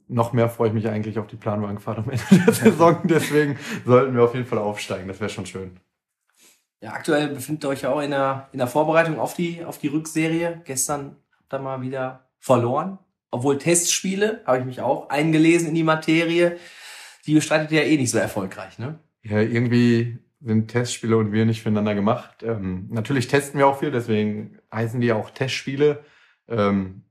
noch mehr freue ich mich eigentlich auf die Planwagenfahrt am Ende der Saison. Deswegen sollten wir auf jeden Fall aufsteigen. Das wäre schon schön. Ja, aktuell befindet ihr euch ja auch in der, in der Vorbereitung auf die, auf die Rückserie. Gestern habt ihr mal wieder verloren. Obwohl Testspiele, habe ich mich auch eingelesen in die Materie. Die bestreitet ihr ja eh nicht so erfolgreich, ne? Ja, irgendwie sind Testspiele und wir nicht füreinander gemacht. Ähm, natürlich testen wir auch viel, deswegen heißen die auch Testspiele. Ähm,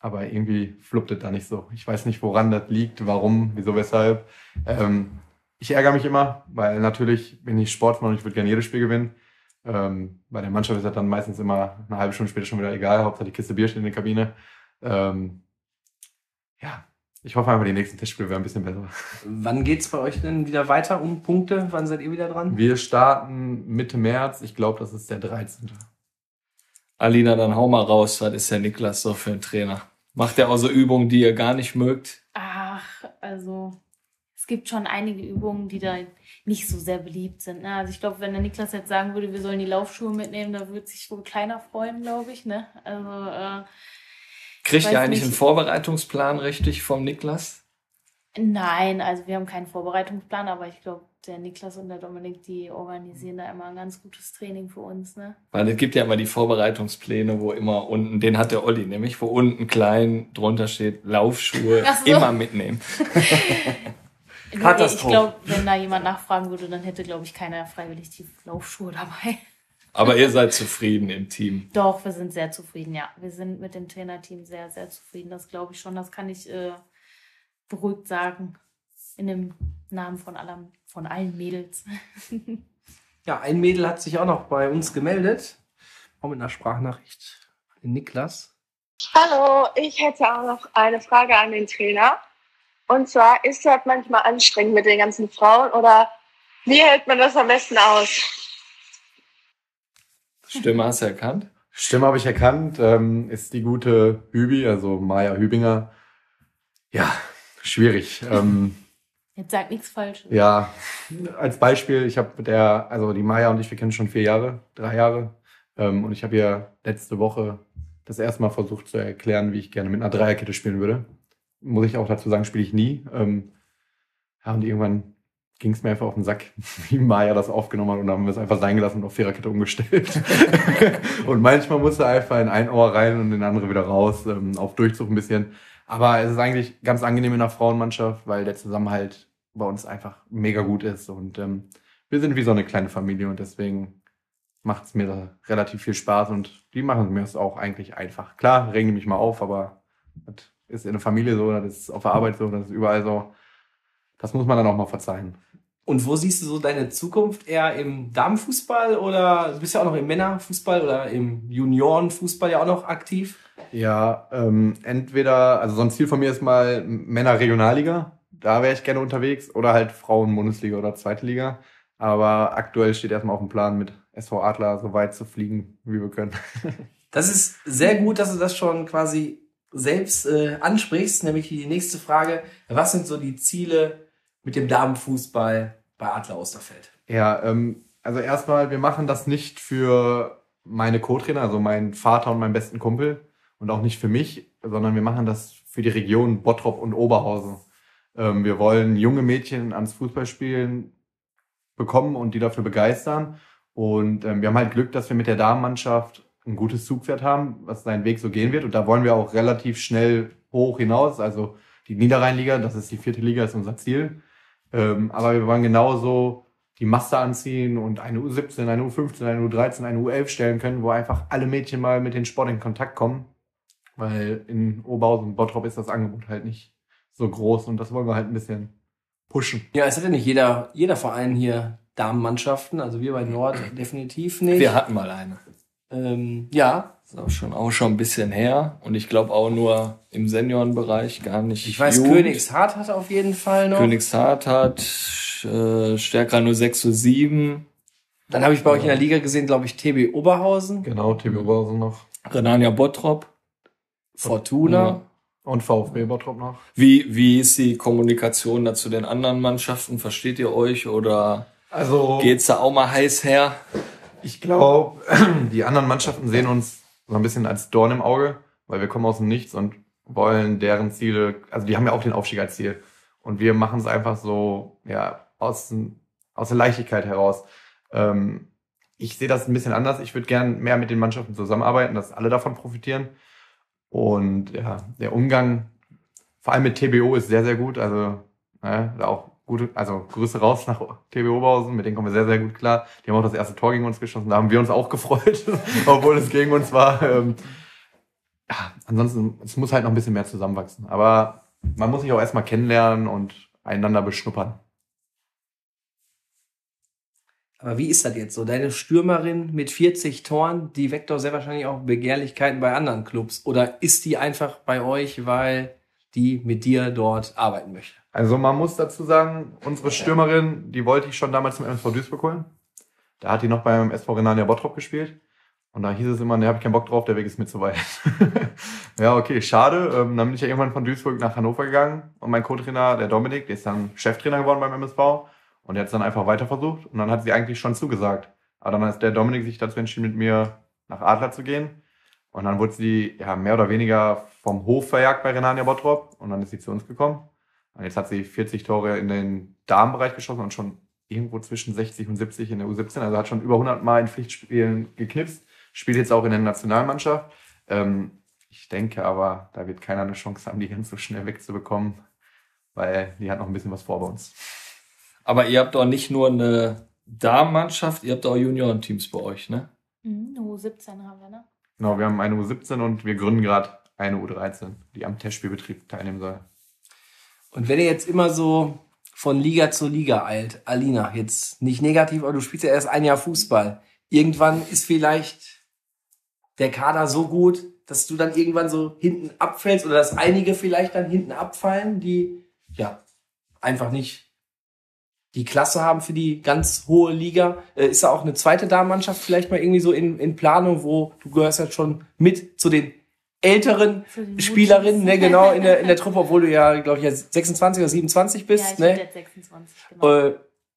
aber irgendwie fluppt es da nicht so. Ich weiß nicht, woran das liegt, warum, wieso, weshalb. Ähm, ich ärgere mich immer, weil natürlich bin ich Sportmann und ich würde gerne jedes Spiel gewinnen. Ähm, bei der Mannschaft ist das dann meistens immer eine halbe Stunde später schon wieder egal. Hauptsache die Kiste Bier steht in der Kabine. Ähm, ja, ich hoffe einfach, die nächsten Testspiele werden ein bisschen besser. Wann geht's bei euch denn wieder weiter um Punkte? Wann seid ihr wieder dran? Wir starten Mitte März. Ich glaube, das ist der 13. Alina, dann hau mal raus. Was ist der Niklas so für ein Trainer? Macht er auch so Übungen, die ihr gar nicht mögt? Ach, also es gibt schon einige Übungen, die da nicht so sehr beliebt sind. Ne? Also ich glaube, wenn der Niklas jetzt sagen würde, wir sollen die Laufschuhe mitnehmen, da würde sich wohl keiner freuen, glaube ich. Ne? Also äh, Kriegt ihr eigentlich nicht. einen Vorbereitungsplan richtig vom Niklas? nein, also wir haben keinen Vorbereitungsplan, aber ich glaube, der Niklas und der Dominik, die organisieren da immer ein ganz gutes Training für uns. Ne? Weil es gibt ja immer die Vorbereitungspläne, wo immer unten, den hat der Olli nämlich, wo unten klein drunter steht, Laufschuhe so. immer mitnehmen. Katastrophe. Ich glaube, wenn da jemand nachfragen würde, dann hätte, glaube ich, keiner freiwillig die Laufschuhe dabei. Aber ihr seid zufrieden im Team. Doch, wir sind sehr zufrieden, ja. Wir sind mit dem Trainerteam sehr, sehr zufrieden. Das glaube ich schon. Das kann ich äh, beruhigt sagen. In dem Namen von, allem, von allen Mädels. Ja, ein Mädel hat sich auch noch bei uns gemeldet. Auch mit einer Sprachnachricht. an den Niklas. Hallo, ich hätte auch noch eine Frage an den Trainer. Und zwar, ist das manchmal anstrengend mit den ganzen Frauen oder wie hält man das am besten aus? Stimme hast du erkannt? Stimme habe ich erkannt, ähm, ist die gute Hübi, also Maja Hübinger. Ja, schwierig. Ähm, Jetzt sag nichts Falsches. ja, als Beispiel, ich habe mit der, also die Maja und ich, wir kennen schon vier Jahre, drei Jahre. Ähm, und ich habe ihr letzte Woche das erste Mal versucht zu erklären, wie ich gerne mit einer Dreierkette spielen würde. Muss ich auch dazu sagen, spiele ich nie. Ähm, ja, und irgendwann ging es mir einfach auf den Sack, wie Maya das aufgenommen hat und dann haben wir es einfach sein gelassen und auf Viererkette umgestellt. und manchmal musste einfach in ein Ohr rein und in den andere wieder raus, ähm, auf Durchzug ein bisschen. Aber es ist eigentlich ganz angenehm in der Frauenmannschaft, weil der Zusammenhalt bei uns einfach mega gut ist und ähm, wir sind wie so eine kleine Familie und deswegen macht es mir relativ viel Spaß und die machen mir es auch eigentlich einfach. Klar, regen die mich mal auf, aber das ist in der Familie so, das ist auf der Arbeit so, das ist überall so. Das muss man dann auch mal verzeihen. Und wo siehst du so deine Zukunft? Eher im Damenfußball oder du bist ja auch noch im Männerfußball oder im Juniorenfußball ja auch noch aktiv? Ja, ähm, entweder, also so ein Ziel von mir ist mal Männer-Regionalliga, da wäre ich gerne unterwegs, oder halt Frauen-Bundesliga oder Zweite Liga. Aber aktuell steht erstmal auf dem Plan, mit SV Adler so weit zu fliegen, wie wir können. Das ist sehr gut, dass du das schon quasi selbst äh, ansprichst, nämlich die nächste Frage. Was sind so die Ziele mit dem Damenfußball bei Adler Osterfeld? Ja, ähm, also erstmal, wir machen das nicht für meine Co-Trainer, also meinen Vater und meinen besten Kumpel und auch nicht für mich, sondern wir machen das für die Region Bottrop und Oberhausen. Ähm, wir wollen junge Mädchen ans Fußballspielen bekommen und die dafür begeistern. Und ähm, wir haben halt Glück, dass wir mit der Damenmannschaft ein gutes Zugpferd haben, was seinen Weg so gehen wird. Und da wollen wir auch relativ schnell hoch hinaus. Also die Niederrheinliga, das ist die vierte Liga, ist unser Ziel. Ähm, aber wir wollen genauso die Masse anziehen und eine U17, eine U15, eine U13, eine U11 stellen können, wo einfach alle Mädchen mal mit den Sport in Kontakt kommen. Weil in Oberhausen und Bottrop ist das Angebot halt nicht so groß und das wollen wir halt ein bisschen pushen. Ja, es hat ja nicht jeder, jeder Verein hier Damenmannschaften, also wir bei Nord definitiv nicht. Wir hatten mal eine. Ähm, ja, ist auch schon, auch schon ein bisschen her. Und ich glaube auch nur im Seniorenbereich, gar nicht. ich weiß, Jugend. Königshardt hat auf jeden Fall noch. Königshardt hat äh, stärker nur 6 zu 7. Dann habe ich bei euch in der Liga gesehen, glaube ich, TB Oberhausen, Genau, TB Oberhausen noch. Renania Bottrop. Fortuna. Und VfB Bottrop noch. Wie, wie ist die Kommunikation da zu den anderen Mannschaften? Versteht ihr euch oder Also geht's da auch mal heiß her? Ich glaube, die anderen Mannschaften sehen uns so ein bisschen als Dorn im Auge, weil wir kommen aus dem Nichts und wollen deren Ziele, also die haben ja auch den Aufstieg als Ziel. Und wir machen es einfach so, ja, aus, aus der Leichtigkeit heraus. Ähm, ich sehe das ein bisschen anders. Ich würde gern mehr mit den Mannschaften zusammenarbeiten, dass alle davon profitieren. Und ja, der Umgang, vor allem mit TBO, ist sehr, sehr gut. Also ja, da auch gute, also Grüße raus nach TB Oberhausen, mit denen kommen wir sehr, sehr gut klar. Die haben auch das erste Tor gegen uns geschossen, da haben wir uns auch gefreut, obwohl es gegen uns war. Ähm, ja, ansonsten, es muss halt noch ein bisschen mehr zusammenwachsen. Aber man muss sich auch erstmal kennenlernen und einander beschnuppern. Aber wie ist das jetzt so? Deine Stürmerin mit 40 Toren, die weckt doch sehr wahrscheinlich auch Begehrlichkeiten bei anderen Clubs. Oder ist die einfach bei euch, weil die mit dir dort arbeiten möchte? Also man muss dazu sagen, unsere Stürmerin, die wollte ich schon damals zum MSV Duisburg holen. Da hat die noch beim SV Renania Bottrop gespielt. Und da hieß es immer, ne, hab ich keinen Bock drauf, der Weg ist mir zu weit. ja, okay, schade. Ähm, dann bin ich ja irgendwann von Duisburg nach Hannover gegangen. Und mein Co-Trainer, der Dominik, der ist dann Cheftrainer geworden beim MSV. Und der hat es dann einfach weiter versucht. Und dann hat sie eigentlich schon zugesagt. Aber dann hat der Dominik sich dazu entschieden, mit mir nach Adler zu gehen. Und dann wurde sie ja mehr oder weniger vom Hof verjagt bei Renania Bottrop. Und dann ist sie zu uns gekommen. Und jetzt hat sie 40 Tore in den Damenbereich geschossen und schon irgendwo zwischen 60 und 70 in der U17. Also hat schon über 100 Mal in Pflichtspielen geknipst. Spielt jetzt auch in der Nationalmannschaft. Ähm, ich denke aber, da wird keiner eine Chance haben, die ganz so schnell wegzubekommen, weil die hat noch ein bisschen was vor bei uns. Aber ihr habt doch nicht nur eine Damenmannschaft, ihr habt auch Juniorenteams bei euch, ne? Mhm, U17 haben wir, ne? Genau, wir haben eine U17 und wir gründen gerade eine U13, die am Testspielbetrieb teilnehmen soll. Und wenn ihr jetzt immer so von Liga zu Liga eilt, Alina, jetzt nicht negativ, aber du spielst ja erst ein Jahr Fußball. Irgendwann ist vielleicht der Kader so gut, dass du dann irgendwann so hinten abfällst oder dass einige vielleicht dann hinten abfallen, die ja einfach nicht die Klasse haben für die ganz hohe Liga. Äh, ist da auch eine zweite Damenmannschaft vielleicht mal irgendwie so in, in Planung, wo du gehörst ja schon mit zu den älteren Spielerinnen, ne, genau, in der, in der Truppe, obwohl du ja, glaube ich, jetzt 26 oder 27 ja, bist, ich bin ne? jetzt 26, genau. Äh,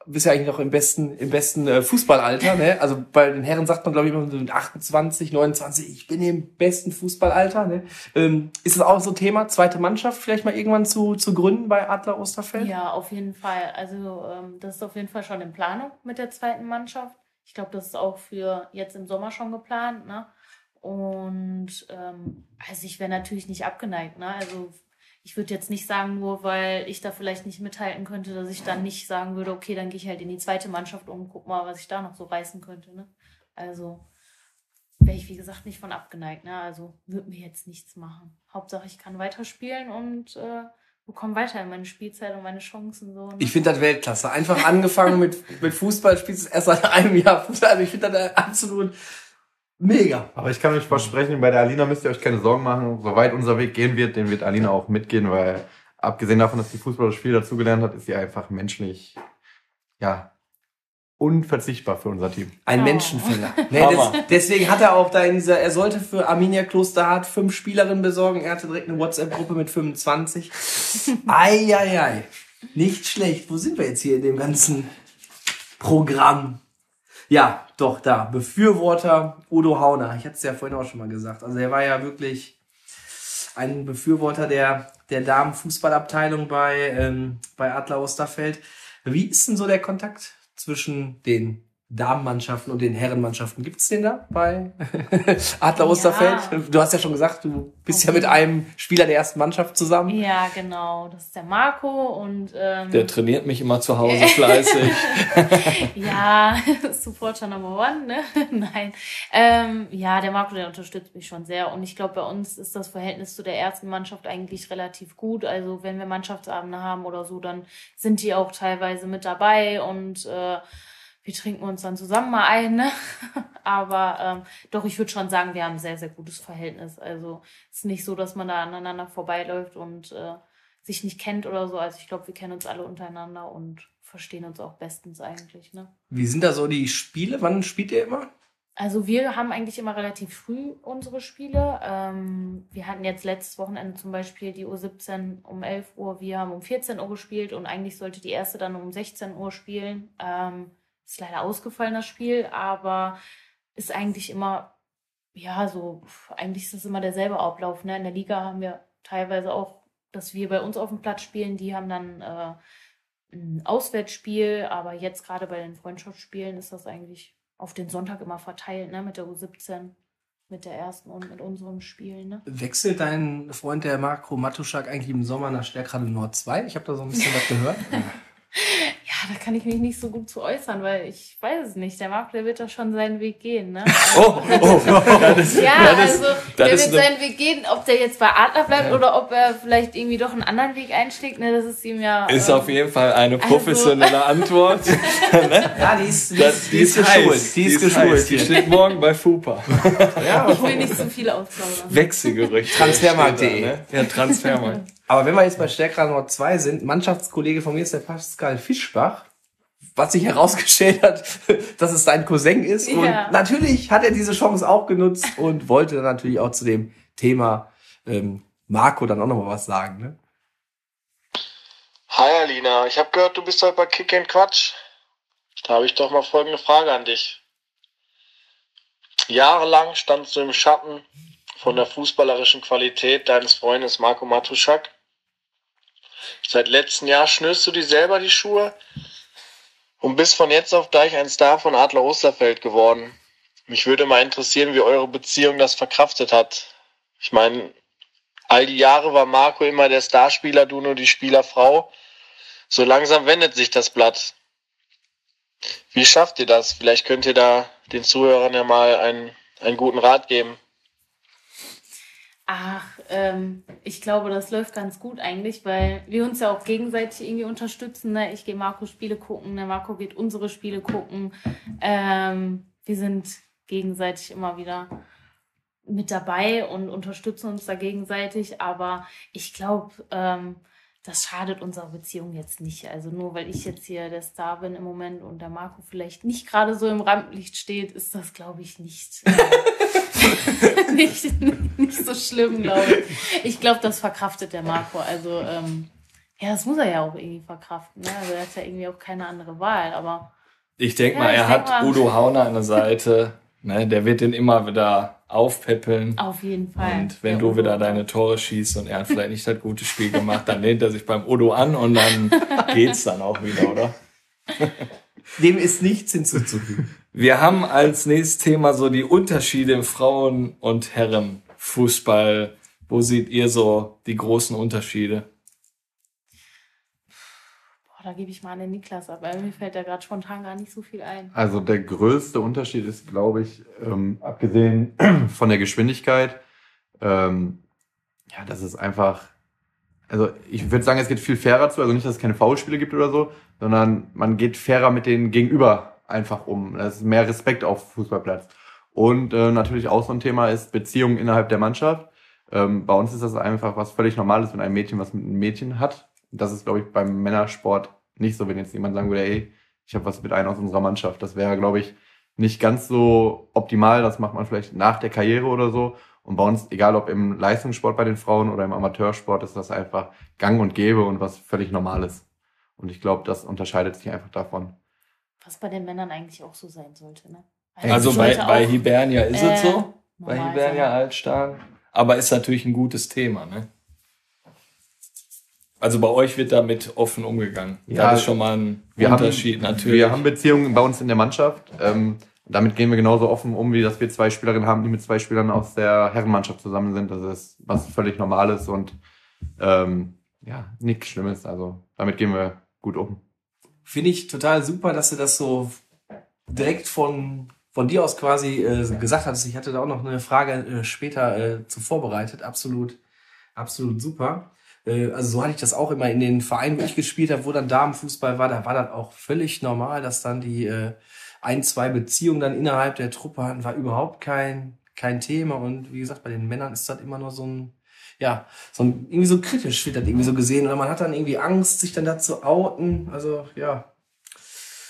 bist ja eigentlich noch im besten, im besten äh, Fußballalter, ne? Also bei den Herren sagt man, glaube ich, immer so mit 28, 29, ich bin im besten Fußballalter, ne? Ähm, ist das auch so ein Thema, zweite Mannschaft vielleicht mal irgendwann zu, zu gründen bei Adler Osterfeld? Ja, auf jeden Fall. Also ähm, das ist auf jeden Fall schon in Planung mit der zweiten Mannschaft. Ich glaube, das ist auch für jetzt im Sommer schon geplant, ne? Und ähm, also ich wäre natürlich nicht abgeneigt, ne? Also ich würde jetzt nicht sagen, nur weil ich da vielleicht nicht mithalten könnte, dass ich dann nicht sagen würde, okay, dann gehe ich halt in die zweite Mannschaft um, guck mal, was ich da noch so reißen könnte. Ne? Also wäre ich, wie gesagt, nicht von abgeneigt. Ne? Also würde mir jetzt nichts machen. Hauptsache, ich kann weiterspielen und äh, bekomme weiterhin meine Spielzeit und meine Chancen. So, ne? Ich finde das Weltklasse. Einfach angefangen mit, mit Fußball, spielst du erst seit einem Jahr Fußball. Also ich finde das absolut mega. Aber ich kann euch versprechen, bei der Alina müsst ihr euch keine Sorgen machen. Soweit unser Weg gehen wird, den wird Alina auch mitgehen, weil abgesehen davon, dass sie Fußball das Spiel dazugelernt hat, ist sie einfach menschlich, ja, unverzichtbar für unser Team. Ein Oh. Menschenfänger. Nee, des, deswegen hat er auch da in dieser, er sollte für Arminia Klosterhardt fünf Spielerinnen besorgen. Er hatte direkt eine WhatsApp-Gruppe mit 25. Eieiei. Nicht schlecht. Wo sind wir jetzt hier in dem ganzen Programm? Ja, doch, da. Befürworter Udo Hauner. Ich hatte es ja vorhin auch schon mal gesagt. Also er war ja wirklich ein Befürworter der, der Damenfußballabteilung bei, ähm, bei Adler Osterfeld. Wie ist denn so der Kontakt zwischen den Damenmannschaften und den Herrenmannschaften? Gibt's den da bei Adler Ja. Osterfeld? Du hast ja schon gesagt, du bist ja mit einem Spieler der ersten Mannschaft zusammen. Ja, genau. Das ist der Marco und ähm, Der trainiert mich immer zu Hause fleißig. ja, Supporter Number One, ne? Nein. Ähm, ja, der Marco, der unterstützt mich schon sehr. Und ich glaube, bei uns ist das Verhältnis zu der ersten Mannschaft eigentlich relativ gut. Also wenn wir Mannschaftsabende haben oder so, dann sind die auch teilweise mit dabei und äh, wir trinken uns dann zusammen mal ein. Ne? Aber ähm, doch, ich würde schon sagen, wir haben ein sehr, sehr gutes Verhältnis. Also es ist nicht so, dass man da aneinander vorbeiläuft und äh, sich nicht kennt oder so. Also ich glaube, wir kennen uns alle untereinander und verstehen uns auch bestens eigentlich. Ne? Wie sind da so die Spiele? Wann spielt ihr immer? Also wir haben eigentlich immer relativ früh unsere Spiele. Ähm, wir hatten jetzt letztes Wochenende zum Beispiel die U17 um 11 Uhr. Wir haben um 14 Uhr gespielt und eigentlich sollte die erste dann um 16 Uhr spielen. Ähm, ist leider ausgefallen, das Spiel, aber ist eigentlich immer, ja, so, eigentlich ist das immer derselbe Ablauf. Ne? In der Liga haben wir teilweise auch, dass wir bei uns auf dem Platz spielen. Die haben dann äh, ein Auswärtsspiel, aber jetzt gerade bei den Freundschaftsspielen ist das eigentlich auf den Sonntag immer verteilt, ne? Mit der U17, mit der ersten und mit unseren Spielen, ne? Wechselt dein Freund, der Marco Matuschak, eigentlich im Sommer nach Stärkrade Nord 2? Ich habe da so ein bisschen was gehört. Ja, da kann ich mich nicht so gut zu äußern, weil ich weiß es nicht. Der Marco, der wird da schon seinen Weg gehen, ne? Oh, oh, das ist, Ja, das ist, also das der ist wird eine- seinen Weg gehen, ob der jetzt bei Adler bleibt oder ob er vielleicht irgendwie doch einen anderen Weg einschlägt, ne? Das ist ihm ja. ist ähm, auf jeden Fall eine also- professionelle Antwort. ja, die ist, die Das, die ist geschult. Die ist geschult. Die steht morgen bei FUPA. Ja, Ich will nicht so viel ausplaudern. Wechselgerüchte. Transfermarkt.de. ne? Ja, Transfermarkt. Aber wenn wir jetzt bei Stärkrade Nord 2 sind, Mannschaftskollege von mir ist der Pascal Fischbach, was sich herausgestellt hat, dass es sein Cousin ist. Und Ja. natürlich hat er diese Chance auch genutzt und wollte dann natürlich auch zu dem Thema ähm, Marco dann auch noch mal was sagen. Ne? Hi Alina, ich habe gehört, du bist heute bei Kick and Quatsch. Da habe ich doch mal folgende Frage an dich. Jahrelang standst du im Schatten von der fußballerischen Qualität deines Freundes Marco Matuschak. Seit letztem Jahr schnürst du dir selber die Schuhe und bist von jetzt auf gleich ein Star von Adler Osterfeld geworden. Mich würde mal interessieren, wie eure Beziehung das verkraftet hat. Ich meine, all die Jahre war Marco immer der Starspieler, du nur die Spielerfrau. So langsam wendet sich das Blatt. Wie schafft ihr das? Vielleicht könnt ihr da den Zuhörern ja mal einen, einen guten Rat geben. Ach, ähm, ich glaube, das läuft ganz gut eigentlich, weil wir uns ja auch gegenseitig irgendwie unterstützen. Ne? Ich gehe Marco Spiele gucken, der Marco geht unsere Spiele gucken. Ähm, wir sind gegenseitig immer wieder mit dabei und unterstützen uns da gegenseitig. Aber ich glaube, ähm, das schadet unserer Beziehung jetzt nicht. Also nur weil ich jetzt hier der Star bin im Moment und der Marco vielleicht nicht gerade so im Rampenlicht steht, ist das, glaube ich, nicht, nicht, nicht so schlimm, glaube ich. Ich glaube, das verkraftet der Marco. Also ähm, Ja, das muss er ja auch irgendwie verkraften. Ne? Also er hat ja irgendwie auch keine andere Wahl, aber Ich denke Ja, mal, er denk hat mal. Udo Hauner an der Seite. ne, der wird den immer wieder aufpäppeln. auf jeden Fall. Und wenn Der du wieder deine Tore schießt und er hat vielleicht nicht das gute Spiel gemacht, dann lehnt er sich beim Udo an und dann geht's dann auch wieder, oder? Dem ist nichts hinzuzufügen. Wir haben als nächstes Thema so die Unterschiede im Frauen- und Herrenfußball. Wo seht ihr so die großen Unterschiede? Boah, da gebe ich mal an den Niklas ab, weil mir fällt da gerade spontan gar nicht so viel ein. Also der größte Unterschied ist, glaube ich, ähm, abgesehen von der Geschwindigkeit, ähm, ja, das ist einfach, also ich würde sagen, es geht viel fairer zu, also nicht, dass es keine Foulspiele gibt oder so, sondern man geht fairer mit den Gegenüber einfach um. Das ist mehr Respekt auf Fußballplatz. Und äh, natürlich auch so ein Thema ist Beziehungen innerhalb der Mannschaft. Ähm, bei uns ist das einfach was völlig Normales, wenn ein Mädchen was mit einem Mädchen hat. Das ist, glaube ich, beim Männersport nicht so, wenn jetzt jemand sagen würde, ey, ich habe was mit einem aus unserer Mannschaft. Das wäre, glaube ich, nicht ganz so optimal. Das macht man vielleicht nach der Karriere oder so. Und bei uns, egal ob im Leistungssport bei den Frauen oder im Amateursport, ist das einfach gang und gäbe und was völlig Normales. Und ich glaube, das unterscheidet sich einfach davon. Was bei den Männern eigentlich auch so sein sollte, ne? Also bei, sollte bei auch, Hibernia ist äh, es so. Bei Hibernia sein. Altstahl. Aber ist natürlich ein gutes Thema, ne? Also bei euch wird damit offen umgegangen. Ja, das ist schon mal ein wir haben- Unterschied natürlich. Wir haben Beziehungen bei uns in der Mannschaft. Ähm, damit gehen wir genauso offen um, wie dass wir zwei Spielerinnen haben, die mit zwei Spielern aus der Herrenmannschaft zusammen sind. Das ist was völlig Normales und ähm, ja, nichts Schlimmes. Also damit gehen wir gut um. Finde ich total super, dass du das so direkt von, von dir aus quasi äh, gesagt hattest. Ich hatte da auch noch eine Frage äh, später äh, zu vorbereitet. Absolut, absolut super. Äh, also so hatte ich das auch immer in den Vereinen, wo ich gespielt habe, wo dann Damenfußball war. Da war das auch völlig normal, dass dann die äh, ein, zwei Beziehungen dann innerhalb der Truppe hatten. War überhaupt kein, kein Thema. Und wie gesagt, bei den Männern ist das immer nur so ein ja, so ein, irgendwie so kritisch wird das irgendwie so gesehen. Oder man hat dann irgendwie Angst, sich dann da zu outen. Also, ja.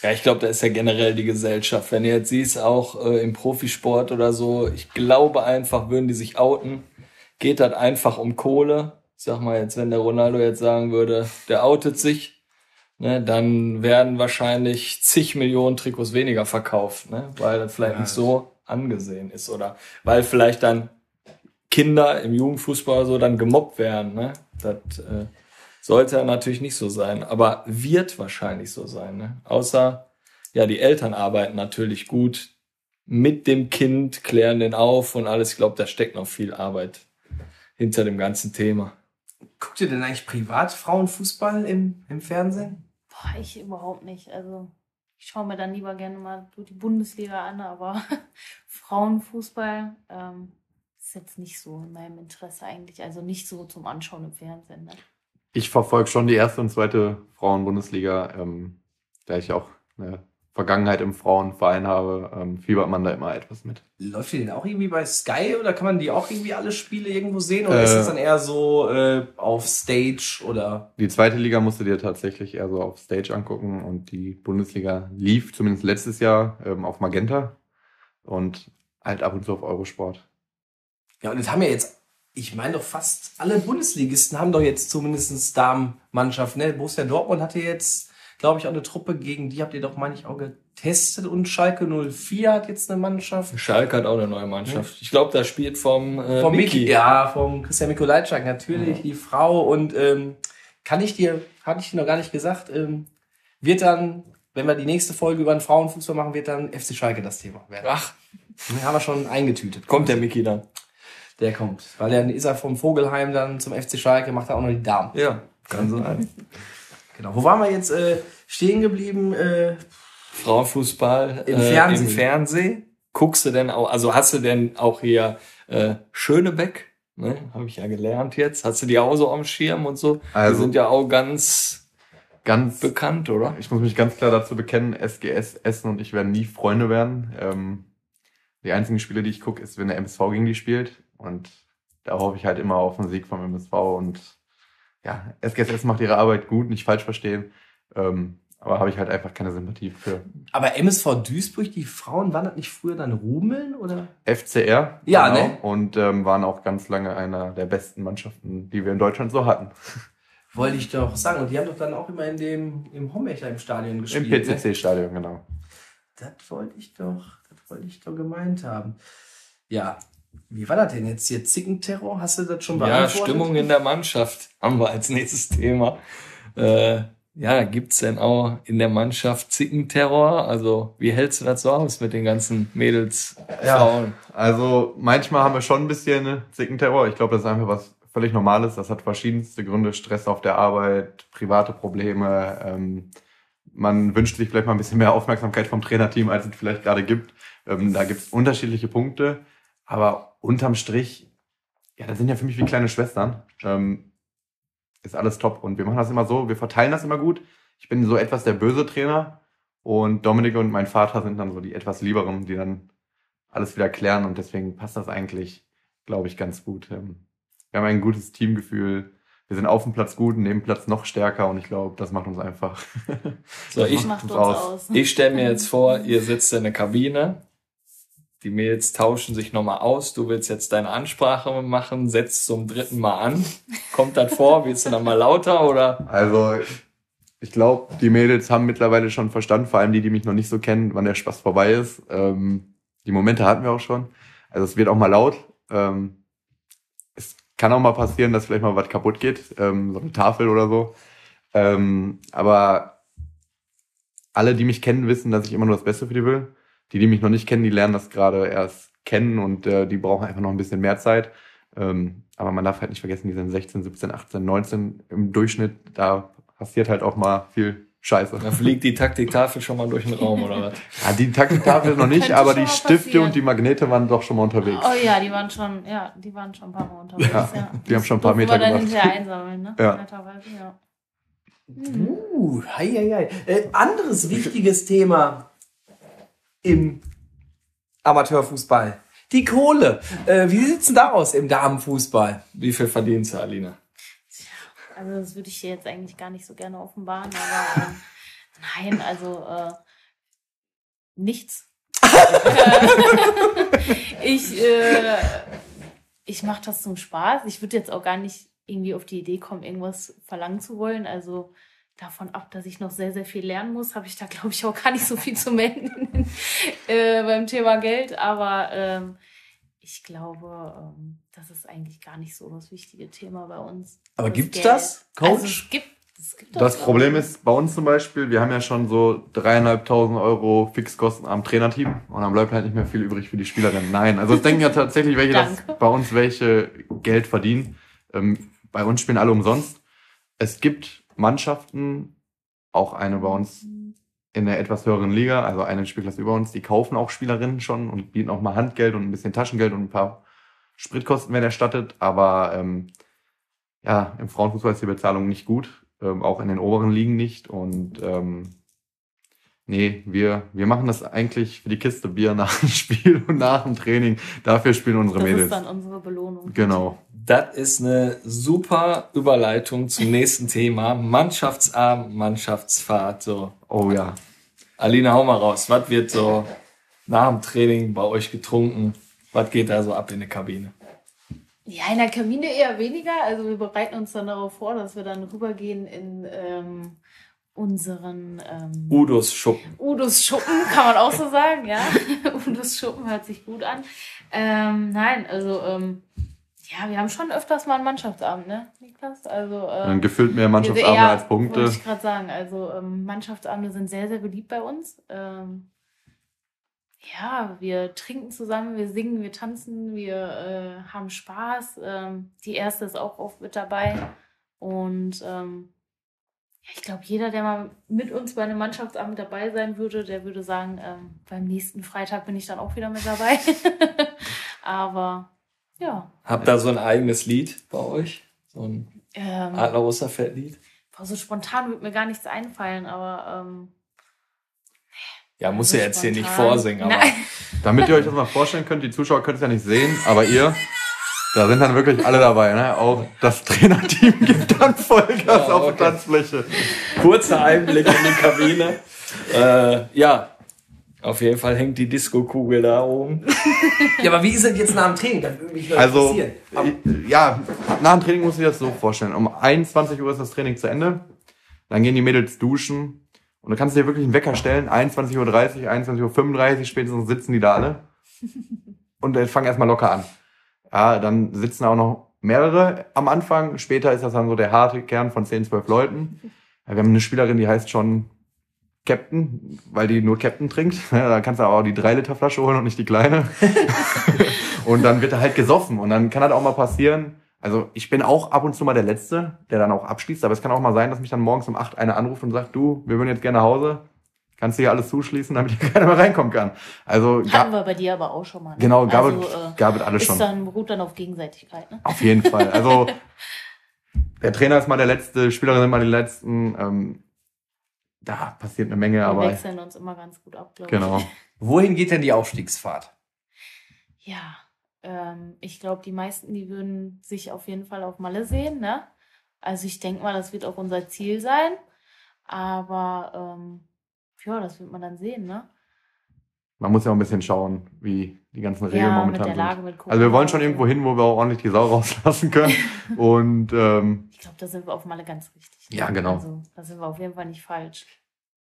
Ja, ich glaube, da ist ja generell die Gesellschaft. Wenn du jetzt siehst, auch äh, im Profisport oder so, ich glaube einfach, würden die sich outen, geht das einfach um Kohle. Ich sag mal jetzt, wenn der Ronaldo jetzt sagen würde, der outet sich, ne, dann werden wahrscheinlich zig Millionen Trikots weniger verkauft, ne, weil das vielleicht Ja, nicht so angesehen ist oder weil vielleicht dann Kinder im Jugendfußball so dann gemobbt werden. Ne? Das äh, sollte natürlich nicht so sein, aber wird wahrscheinlich so sein. Ne? Außer, ja, die Eltern arbeiten natürlich gut mit dem Kind, klären den auf und alles. Ich glaube, da steckt noch viel Arbeit hinter dem ganzen Thema. Guckt ihr denn eigentlich privat Frauenfußball im, im Fernsehen? Boah, ich überhaupt nicht. Also ich schaue mir dann lieber gerne mal so die Bundesliga an, aber Frauenfußball ähm, ist jetzt nicht so in meinem Interesse eigentlich. Also nicht so zum Anschauen im Fernsehen. Ne? Ich verfolge schon die erste und zweite Frauen-Bundesliga, ähm, da ich auch eine Vergangenheit im Frauenverein habe, ähm, fiebert man da immer etwas mit. Läuft die denn auch irgendwie bei Sky oder kann man die auch irgendwie alle Spiele irgendwo sehen? Oder ist Äh, das dann eher so äh, auf Stage oder? Die zweite Liga musst du dir tatsächlich eher so auf Stage angucken und die Bundesliga lief zumindest letztes Jahr ähm, auf Magenta und halt ab und zu auf Eurosport. Ja, und das haben ja jetzt, ich meine doch fast alle Bundesligisten haben doch jetzt zumindest Damenmannschaft. Ne? Borussia Dortmund hatte jetzt, glaube ich, auch eine Truppe, gegen die habt ihr doch, meine ich, auch getestet. Und Schalke 04 hat jetzt eine Mannschaft. Schalke hat auch eine neue Mannschaft. Ich glaube, da spielt vom, äh, Vom Miki. Miki. Ja, vom Christian Mikolajczak natürlich, die Frau. Und ähm, kann ich dir, hatte ich dir noch gar nicht gesagt, ähm, wird dann, wenn wir die nächste Folge über den Frauenfußball machen, wird dann FC Schalke das Thema werden. Ach, Den haben wir schon eingetütet. kommt der Miki dann? Der kommt. Weil dann ist er vom Vogelheim dann zum FC Schalke, macht er auch noch die Damen. Ja, kann sein. Genau. Wo waren wir jetzt äh, stehen geblieben? Äh, Frauenfußball Im äh, Fernsehen. im Fernsehen. Guckst du denn auch, also hast du denn auch hier äh, Schönebeck, ne, habe ich ja gelernt jetzt, hast du die auch so am Schirm und so? Also- die sind ja auch ganz Ganz bekannt, oder? Ich muss mich ganz klar dazu bekennen, SGS, Essen und ich werden nie Freunde werden. Ähm, die einzigen Spiele, die ich gucke, ist, wenn der MSV gegen die spielt. Und da hoffe ich halt immer auf einen Sieg vom MSV. Und ja, SGS Essen macht ihre Arbeit gut, nicht falsch verstehen. Ähm, aber habe ich halt einfach keine Sympathie für. aber MSV Duisburg, die Frauen, waren das nicht früher dann Rumeln oder? FCR. Ja, genau, ne? Und ähm, waren auch ganz lange einer der besten Mannschaften, die wir in Deutschland so hatten. Wollte ich doch sagen. Und die haben doch dann auch immer in dem, im Hommecher im Stadion Im gespielt. ne? PCC-Stadion, genau. Das wollte ich doch, das wollte ich doch gemeint haben. Ja, wie war das denn jetzt hier? Zickenterror? Hast du das schon Ja, beantwortet? Stimmung in der Mannschaft haben wir als nächstes Thema. Äh, ja, gibt's denn auch in der Mannschaft Zickenterror? Also, wie hältst du das so aus mit den ganzen Mädels, Ja. Frauen? Also manchmal haben wir schon ein bisschen Zickenterror. Ich glaube, das ist einfach was völlig Normales. Das hat verschiedenste Gründe. Stress auf der Arbeit, private Probleme. Ähm, man wünscht sich vielleicht mal ein bisschen mehr Aufmerksamkeit vom Trainerteam, als es vielleicht gerade gibt. Ähm, da gibt es unterschiedliche Punkte. Aber unterm Strich, ja, das sind ja für mich wie kleine Schwestern. Ähm, ist alles top. Und wir machen das immer so, wir verteilen das immer gut. Ich bin so etwas der böse Trainer. Und Dominik und mein Vater sind dann so die etwas lieberen, die dann alles wieder klären und deswegen passt das eigentlich, glaube ich, ganz gut. Ähm, Wir haben ein gutes Teamgefühl. Wir sind auf dem Platz gut, neben Platz noch stärker und ich glaube, das macht uns einfach. So, ich, macht uns uns aus. aus. ich stelle mir jetzt vor, ihr sitzt in der Kabine, die Mädels tauschen sich nochmal aus, du willst jetzt deine Ansprache machen, setzt zum dritten Mal an. Kommt das vor? Willst du dann mal lauter oder? Also, ich glaube, die Mädels haben mittlerweile schon verstanden, vor allem die, die mich noch nicht so kennen, wann der Spaß vorbei ist. Ähm, die Momente hatten wir auch schon. Also es wird auch mal laut. Ähm, es kann auch mal passieren, dass vielleicht mal was kaputt geht, ähm, so eine Tafel oder so. Ähm, aber alle, die mich kennen, wissen, dass ich immer nur das Beste für die will. Die, die mich noch nicht kennen, die lernen das gerade erst kennen und äh, die brauchen einfach noch ein bisschen mehr Zeit. Ähm, aber man darf halt nicht vergessen, die sind 16, 17, 18, 19 im Durchschnitt. Da passiert halt auch mal viel Scheiße. Da fliegt die Taktiktafel schon mal durch den Raum oder was? Ja, die Taktiktafel noch nicht, aber die Stifte passieren. und die Magnete waren doch schon mal unterwegs. Oh ja, die waren schon, ja, die waren schon ein paar Mal unterwegs. Ja, Ja, die haben schon ein paar Meter wir dann gemacht. hinterher einsammeln, ne? Ja. Netterweise, ja. Uh, hei, hei, hei. Äh, anderes wichtiges Thema im Amateurfußball. Die Kohle. Äh, wie sieht's denn da aus im Damenfußball? Wie viel verdienst du, Alina? Also das würde ich hier jetzt eigentlich gar nicht so gerne offenbaren, aber ähm, nein, also äh, nichts. ich äh, ich mache das zum Spaß. Ich würde jetzt auch gar nicht irgendwie auf die Idee kommen, irgendwas verlangen zu wollen. Also davon ab, dass ich noch sehr, sehr viel lernen muss, habe ich da, glaube ich, auch gar nicht so viel zu melden äh, beim Thema Geld. Aber ähm, ich glaube, ähm, das ist eigentlich gar nicht so das wichtige Thema bei uns. Aber Das gibt's Geld. das, Coach? Also es gibt, es gibt Das glaub Problem ist, bei uns zum Beispiel, wir haben ja schon so dreieinhalbtausend Euro Fixkosten am Trainerteam und dann bleibt halt nicht mehr viel übrig für die Spielerinnen. Nein, also es denken ja tatsächlich welche, dass bei uns welche Geld verdienen. Ähm, bei uns spielen alle umsonst. Es gibt Mannschaften, auch eine bei uns in der etwas höheren Liga, also eine Spielklasse über uns, die kaufen auch Spielerinnen schon und bieten auch mal Handgeld und ein bisschen Taschengeld und ein paar Spritkosten werden erstattet, aber ähm, ja, im Frauenfußball ist die Bezahlung nicht gut, ähm, auch in den oberen Ligen nicht und ähm, nee, wir, wir machen das eigentlich für die Kiste Bier nach dem Spiel und nach dem Training. Dafür spielen unsere Das Mädels. ist dann unsere Belohnung. Genau. Das ist eine super Überleitung zum nächsten Thema. Mannschaftsabend, Mannschaftsfahrt. So. Oh ja. Alina, hau mal raus. Was wird so nach dem Training bei euch getrunken? Was geht da so ab in der Kabine? Ja, in der Kabine eher weniger. Also wir bereiten uns dann darauf vor, dass wir dann rübergehen in ähm, unseren ähm, Udos Schuppen. Udos Schuppen, kann man auch so sagen, ja. Udos Schuppen hört sich gut an. Ähm, nein, also ähm, ja, wir haben schon öfters mal einen Mannschaftsabend, ne, Niklas? Also Dann ähm, gefühlt mehr Mannschaftsabende ja, als Punkte. Wollte ich gerade sagen. Also ähm, Mannschaftsabende sind sehr, sehr beliebt bei uns. Ähm, ja, wir trinken zusammen, wir singen, wir tanzen, wir äh, haben Spaß. Ähm, die erste ist auch oft mit dabei. Und ähm, ja, ich glaube, jeder, der mal mit uns bei einem Mannschaftsabend dabei sein würde, der würde sagen, ähm, beim nächsten Freitag bin ich dann auch wieder mit dabei. Aber ja, Habt ihr so ein eigenes Lied bei euch? So ein ähm, Adler Osterfeld-Lied? so spontan wird mir gar nichts einfallen, aber ähm, Ja, muss so ja jetzt hier nicht spontan. vorsingen, aber Nein. Damit ihr euch das mal vorstellen könnt, die Zuschauer können es ja nicht sehen, aber ihr, da sind dann wirklich alle dabei, ne? Auch das Trainerteam gibt dann Vollgas Ja, auf okay. der Tanzfläche. kurzer Einblick in die Kabine. Äh, ja, Auf jeden Fall hängt die Disco-Kugel da oben. Ja, aber wie ist das jetzt nach dem Training? Das würde mich Also, interessieren. äh, ja, nach dem Training muss ich das so vorstellen. Um 21 Uhr ist das Training zu Ende. Dann gehen die Mädels duschen. Und du kannst dir wirklich einen Wecker stellen. 21.30 Uhr, 21.35 Uhr spätestens sitzen die da alle. Und äh, fangen erstmal locker an. Ja, dann sitzen auch noch mehrere am Anfang. Später ist das dann so der harte Kern von 10, 12 Leuten. Ja, wir haben eine Spielerin, die heißt schon Captain, weil die nur Captain trinkt. Ja, da kannst du aber auch die 3 Liter Flasche holen und nicht die kleine. und dann wird er halt gesoffen. Und dann kann das auch mal passieren. Also ich bin auch ab und zu mal der Letzte, der dann auch abschließt. Aber es kann auch mal sein, dass mich dann morgens um 8 einer anruft und sagt, du, wir würden jetzt gerne nach Hause. Kannst du hier alles zuschließen, damit hier keiner mehr reinkommen kann. Also Hatten wir bei dir aber auch schon mal. Ne? genau, gab, also, es, äh, gab es alles ist schon. dann, beruht dann auf Gegenseitigkeit. Ne? Auf jeden Fall. Also der Trainer ist mal der Letzte, Spielerinnen sind mal die Letzten. Ähm, da passiert eine Menge, Wir aber wechseln uns immer ganz gut ab, glaube genau. ich. Wohin geht denn die Aufstiegsfahrt? Ja, ähm, ich glaube, die meisten, die würden sich auf jeden Fall auf Malle sehen. Ne? Also ich denke mal, das wird auch unser Ziel sein. Aber ähm, ja, das wird man dann sehen. Ne? Man muss ja auch ein bisschen schauen, wie die ganzen Regeln Ja, momentan sind. Also wir wollen schon irgendwo hin, wo wir auch ordentlich die Sau rauslassen können. Und ähm, Ich glaube, da sind wir auf Malle ganz richtig. Ja, genau. Also da sind wir auf jeden Fall nicht falsch.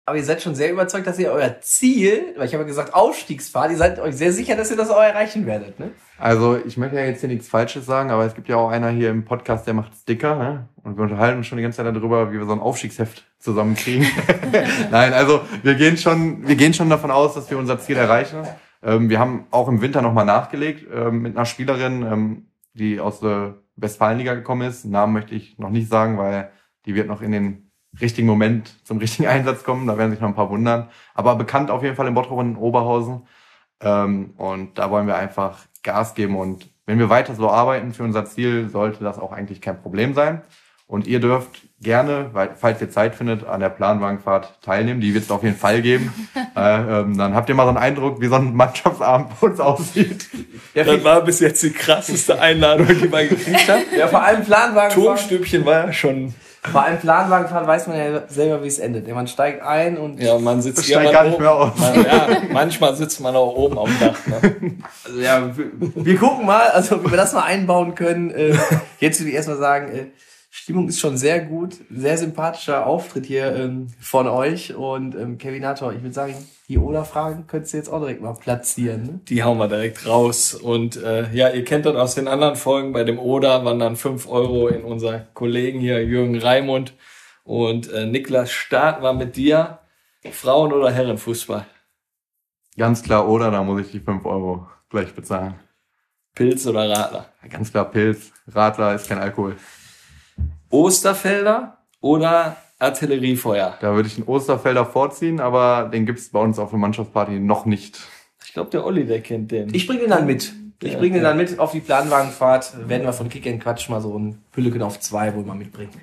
Aber ihr seid schon sehr überzeugt, dass ihr euer Ziel, weil ich habe ja gesagt Aufstiegsfahrt, ihr seid euch sehr sicher, dass ihr das auch erreichen werdet, ne? also ich möchte ja jetzt hier nichts Falsches sagen, aber es gibt ja auch einer hier im Podcast, der macht Sticker. Ne? Und wir unterhalten uns schon die ganze Zeit darüber, wie wir so ein Aufstiegsheft zusammenkriegen. Nein, also wir gehen schon, wir gehen schon davon aus, dass wir unser Ziel erreichen. Ähm, wir haben auch im Winter nochmal nachgelegt ähm, mit einer Spielerin, ähm, die aus der Westfalenliga gekommen ist. Namen möchte ich noch nicht sagen, weil die wird noch in den richtigen Moment zum richtigen Einsatz kommen. Da werden sich noch ein paar wundern. Aber bekannt auf jeden Fall in Bottrop und in Oberhausen. Ähm, und da wollen wir einfach Gas geben. Und wenn wir weiter so arbeiten für unser Ziel, sollte das auch eigentlich kein Problem sein. Und ihr dürft gerne, weil, falls ihr Zeit findet, an der Planwagenfahrt teilnehmen. Die wird es auf jeden Fall geben. äh, ähm, dann habt ihr mal so einen Eindruck, wie so ein Mannschaftsabend bei uns aussieht. Ja, Das war bis jetzt die krasseste Einladung, die man gekriegt hat. ja vor allem Planwagenfahrt, Tonstübchen war ja schon. Vor allem Planwagenfahrt weiß man ja selber, wie es endet. Man steigt ein und Ja, man sitzt steigt irgendwann gar nicht mehr aus. Man, ja, manchmal sitzt man auch oben auf dem Dach. Ne? Also, ja, wir, wir gucken mal, also wie wir das mal einbauen können. Äh, jetzt würde ich erstmal sagen, äh, Stimmung ist schon sehr gut, sehr sympathischer Auftritt hier ähm, von euch und ähm, Kevin Hator, ich würde sagen, die Oder-Fragen könntest du jetzt auch direkt mal platzieren. Ne? Die hauen wir direkt raus. Und äh, ja, ihr kennt das aus den anderen Folgen. Bei dem Oder wandern 5 Euro in unser Kollegen hier, Jürgen Raimund. Und äh, Niklas, starten wir mit dir. Frauen- oder Herrenfußball? Ganz klar, oder da muss ich die 5 Euro gleich bezahlen. Pilz oder Radler? Ganz klar, Pilz. Radler ist kein Alkohol. Osterfelder oder Artilleriefeuer? Da würde ich den Osterfelder vorziehen, aber den gibt's bei uns auf der Mannschaftsparty noch nicht. Ich glaube, der Olli, der kennt den. Ich bringe den dann mit. Ich Ja, bringe den dann mit auf die Planwagenfahrt. Werden wir von Kick and Quatsch mal so ein Pülleken auf zwei wohl mal mitbringen.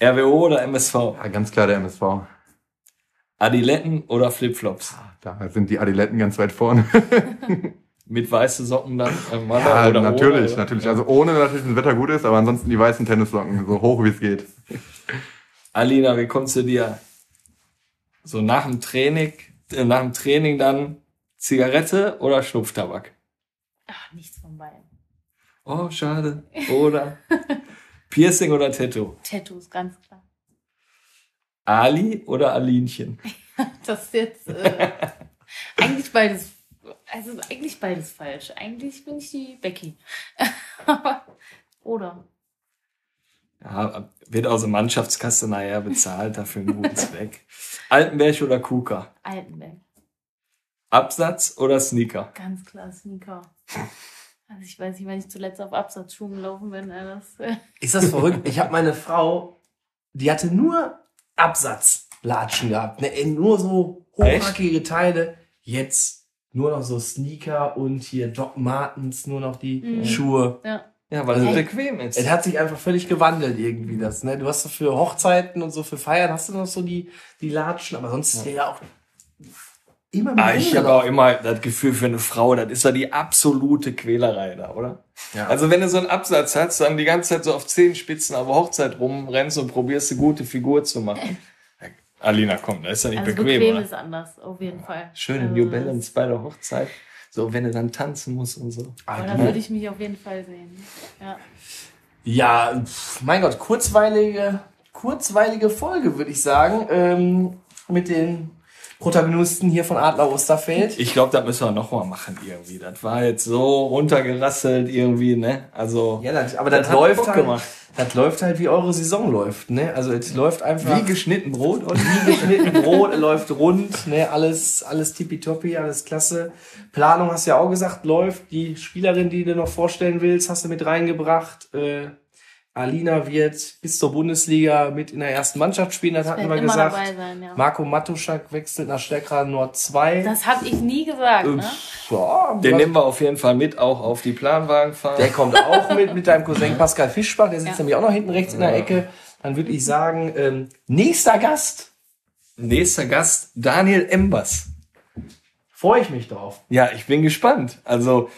RWO oder MSV? Ja, ganz klar der MSV. Adiletten oder Flipflops? Da sind die Adiletten ganz weit vorne. Mit weiße Socken dann? Äh, Malle Ja, oder natürlich, ohne, natürlich. Also ohne natürlich, wenn das Wetter gut ist, aber ansonsten die weißen Tennissocken, so hoch wie es geht. Alina, wie kommst du dir so nach dem Training, äh, nach dem Training dann Zigarette oder Schnupftabak? Ach, nichts von beiden. Oh, schade. Oder Piercing oder Tattoo? Tattoos, ganz klar. Ali oder Alinchen? Das ist jetzt äh, eigentlich beides. Also eigentlich beides falsch. Eigentlich bin ich die Becky. Aber- Oder? Ja, wird aus der Mannschaftskasse nachher bezahlt, dafür einen guten Zweck. Altenberg oder Kuka? Altenberg. Absatz oder Sneaker? Ganz klar Sneaker. Also ich weiß nicht, wann ich zuletzt auf Absatzschuhen gelaufen bin. äh, Das, äh, Ist das verrückt? Ich habe meine Frau, die hatte nur Absatzlatschen gehabt. Ne? Nur so hochhackige Teile. Jetzt nur noch so Sneaker und hier Doc Martens, nur noch die Mhm. Schuhe. ja. Ja, weil es Hey. bequem ist. Es hat sich einfach völlig gewandelt irgendwie das. Ne? Du hast so für Hochzeiten und so für Feiern hast du noch so die, die Latschen, aber sonst ist ja, ja auch immer Ah, mehr. ich habe auch immer das Gefühl für eine Frau, das ist ja die absolute Quälerei da, oder? Ja. Also wenn du so einen Absatz hast, dann die ganze Zeit so auf Zehenspitzen auf der Hochzeit rumrennst und probierst eine gute Figur zu machen. Alina, komm, das ist ja nicht Also bequem, bequem oder? ist anders, auf jeden Fall. Schöne also, New Balance bei der Hochzeit. So, wenn du dann tanzen musst und so. Aber da würde ich mich auf jeden Fall sehen. Ja. Ja, mein Gott, kurzweilige, kurzweilige Folge, würde ich sagen, ähm, mit den Protagonisten hier von Adler Osterfeld. Ich glaube, das müssen wir noch mal machen irgendwie. Das war jetzt so runtergerasselt irgendwie, ne? Also Ja, das, aber das, Das läuft halt, gemacht. das läuft halt, wie eure Saison läuft, ne? Also es läuft einfach wie geschnitten Brot und wie geschnitten Brot, läuft rund, ne? Alles, alles tippitoppi, alles klasse. Planung hast du ja auch gesagt, läuft. Die Spielerin, die du noch vorstellen willst, hast du mit reingebracht. Äh, Alina wird bis zur Bundesliga mit in der ersten Mannschaft spielen, das hatten wir immer gesagt. dabei sein, ja. Marco Matuschak wechselt nach Stärkrade Nord 2. Das habe ich nie gesagt, Ähm, ne? ja, den nehmen wir auf jeden Fall mit, auch auf die Planwagenfahrt. der kommt auch mit, mit deinem Cousin Pascal Fischbach, der sitzt Ja. nämlich auch noch hinten rechts in der Ecke. Dann würde ich sagen, ähm, nächster Gast, Nächster Gast, Daniel Embers. freue ich mich drauf. Ja, ich bin gespannt. Also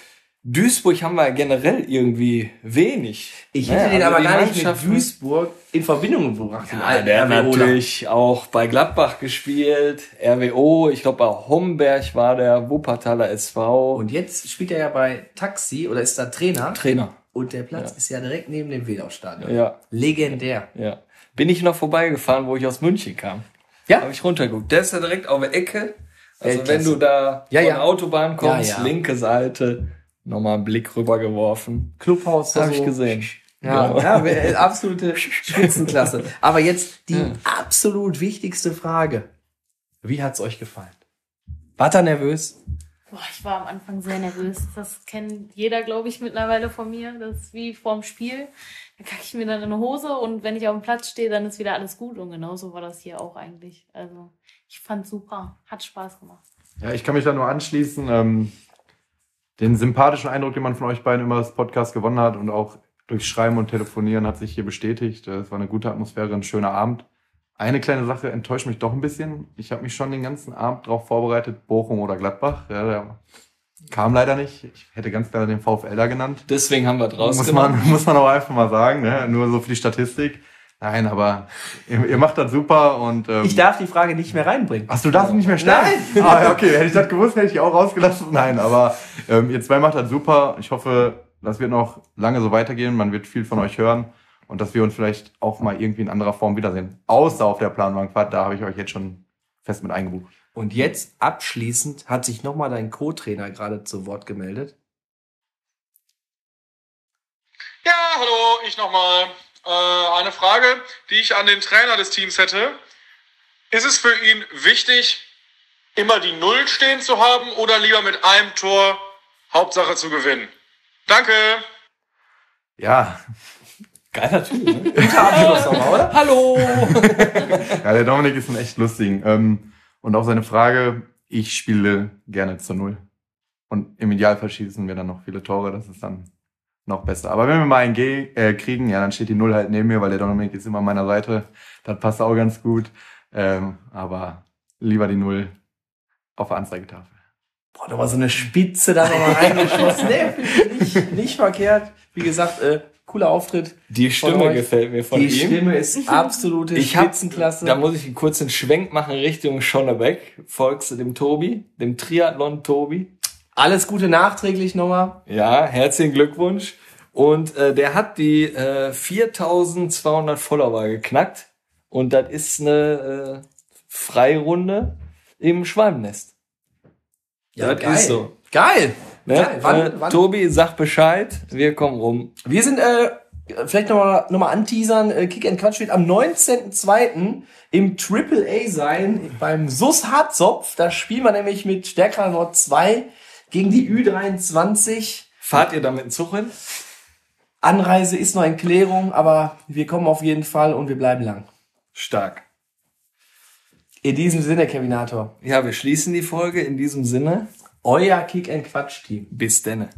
Duisburg haben wir generell irgendwie wenig. Ich Ne? hätte den Also aber gar nicht mit Duisburg in Verbindung gebracht. Ja, der RWOler. natürlich auch bei Gladbach gespielt, RWO, ich glaube bei Homberg war der Wuppertaler SV Und jetzt spielt er ja bei Taxi oder ist da Trainer. Trainer. Und der Platz ist ja direkt neben dem Wedau-Stadion. Ja, Legendär. ja. Bin ich noch vorbeigefahren, wo ich aus München kam. Ja. Habe ich runtergeguckt. Der ist ja direkt auf der Ecke. Also Weltklasse. wenn du da Ja, von ja. der Autobahn kommst, Ja, ja. linke Seite, nochmal einen Blick rübergeworfen. Clubhaus. Habe so- ich gesehen. Ja, Genau. ja, wär- absolute Spitzenklasse. Aber jetzt die absolut wichtigste Frage. Wie hat's euch gefallen? Wart ihr nervös? Boah, ich war am Anfang sehr nervös. Das kennt jeder, glaube ich, mittlerweile von mir. Das ist wie vorm Spiel. Da kacke ich mir dann in eine Hose und wenn ich auf dem Platz stehe, dann ist wieder alles gut. Und genauso war das hier auch eigentlich. Also, ich fand super. Hat Spaß gemacht. Ja, ich kann mich da nur anschließen. Ähm, den sympathischen Eindruck, den man von euch beiden immer das Podcast gewonnen hat und auch durch Schreiben und Telefonieren hat sich hier bestätigt. Äh, Es war eine gute Atmosphäre, ein schöner Abend. Eine kleine Sache enttäuscht mich doch ein bisschen. Ich habe mich schon den ganzen Abend darauf vorbereitet, Bochum oder Gladbach. Ja, der kam leider nicht. Ich hätte ganz gerne den VfL da genannt. Deswegen haben wir draus Muss man, muss man auch einfach mal sagen, ne? nur so für die Statistik. Nein, aber ihr, ihr macht das super und ähm, Ich darf die Frage nicht mehr reinbringen. Ach, du darfst nicht mehr stellen? Nein! Ah, ja, okay, hätte ich das gewusst, hätte ich auch rausgelassen. Nein, aber ähm, ihr zwei macht das super. Ich hoffe, das wird noch lange so weitergehen. Man wird viel von euch hören und dass wir uns vielleicht auch mal irgendwie in anderer Form wiedersehen. Außer auf der Planwagenfahrt, da habe ich euch jetzt schon fest mit eingebucht. Und jetzt abschließend hat sich nochmal dein Co-Trainer gerade zu Wort gemeldet. Ja, hallo, ich nochmal. Äh, eine Frage, die ich an den Trainer des Teams hätte. Ist es für ihn wichtig, immer die Null stehen zu haben oder lieber mit einem Tor Hauptsache zu gewinnen? Danke. Ja, Geiler Typ, ne? Abschluss nochmal, oder? Hallo! ja, der Dominik ist ein echt lustigen. Ähm, und auch seine Frage, ich spiele gerne zur Null. Und im Idealfall schießen wir dann noch viele Tore, das ist dann noch besser. Aber wenn wir mal ein G äh, kriegen, ja, dann steht die Null halt neben mir, weil der Dominik ist immer an meiner Seite. Das passt auch ganz gut. Ähm, aber lieber die Null auf der Anzeigetafel. Boah, da war so eine Spitze da nochmal reingeschossen. Nee, nicht, nicht verkehrt. Wie gesagt, äh, cooler Auftritt. Die Stimme gefällt mir von die ihm. Stimme ist absolute Ich hab, Spitzenklasse. da muss ich einen kurzen Schwenk machen Richtung Schonnebeck. Folgst du dem Tobi, dem Triathlon Tobi. Alles Gute nachträglich nochmal. Ja, herzlichen Glückwunsch. Und äh, der hat die äh, 4200 Follower geknackt. Und das ist eine äh, Freirunde im Schwalbennest. das ist so. Geil. Ne? Geil. Wann, äh, wann? Tobi, sag Bescheid. Wir kommen rum. Wir sind, äh, vielleicht nochmal noch mal anteasern, äh, Kick and Quatsch wird am 19.02. im Triple A sein, beim SUS Harzopf. Da spielen wir nämlich mit Stärker Nord 2 gegen die Ü23. Fahrt ihr da mit dem Zug hin? Anreise ist noch in Klärung, aber wir kommen auf jeden Fall und wir bleiben lang. Stark. In diesem Sinne, Kevinator, Ja, wir schließen die Folge in diesem Sinne. euer Kick and Quatsch Team. Bis denne.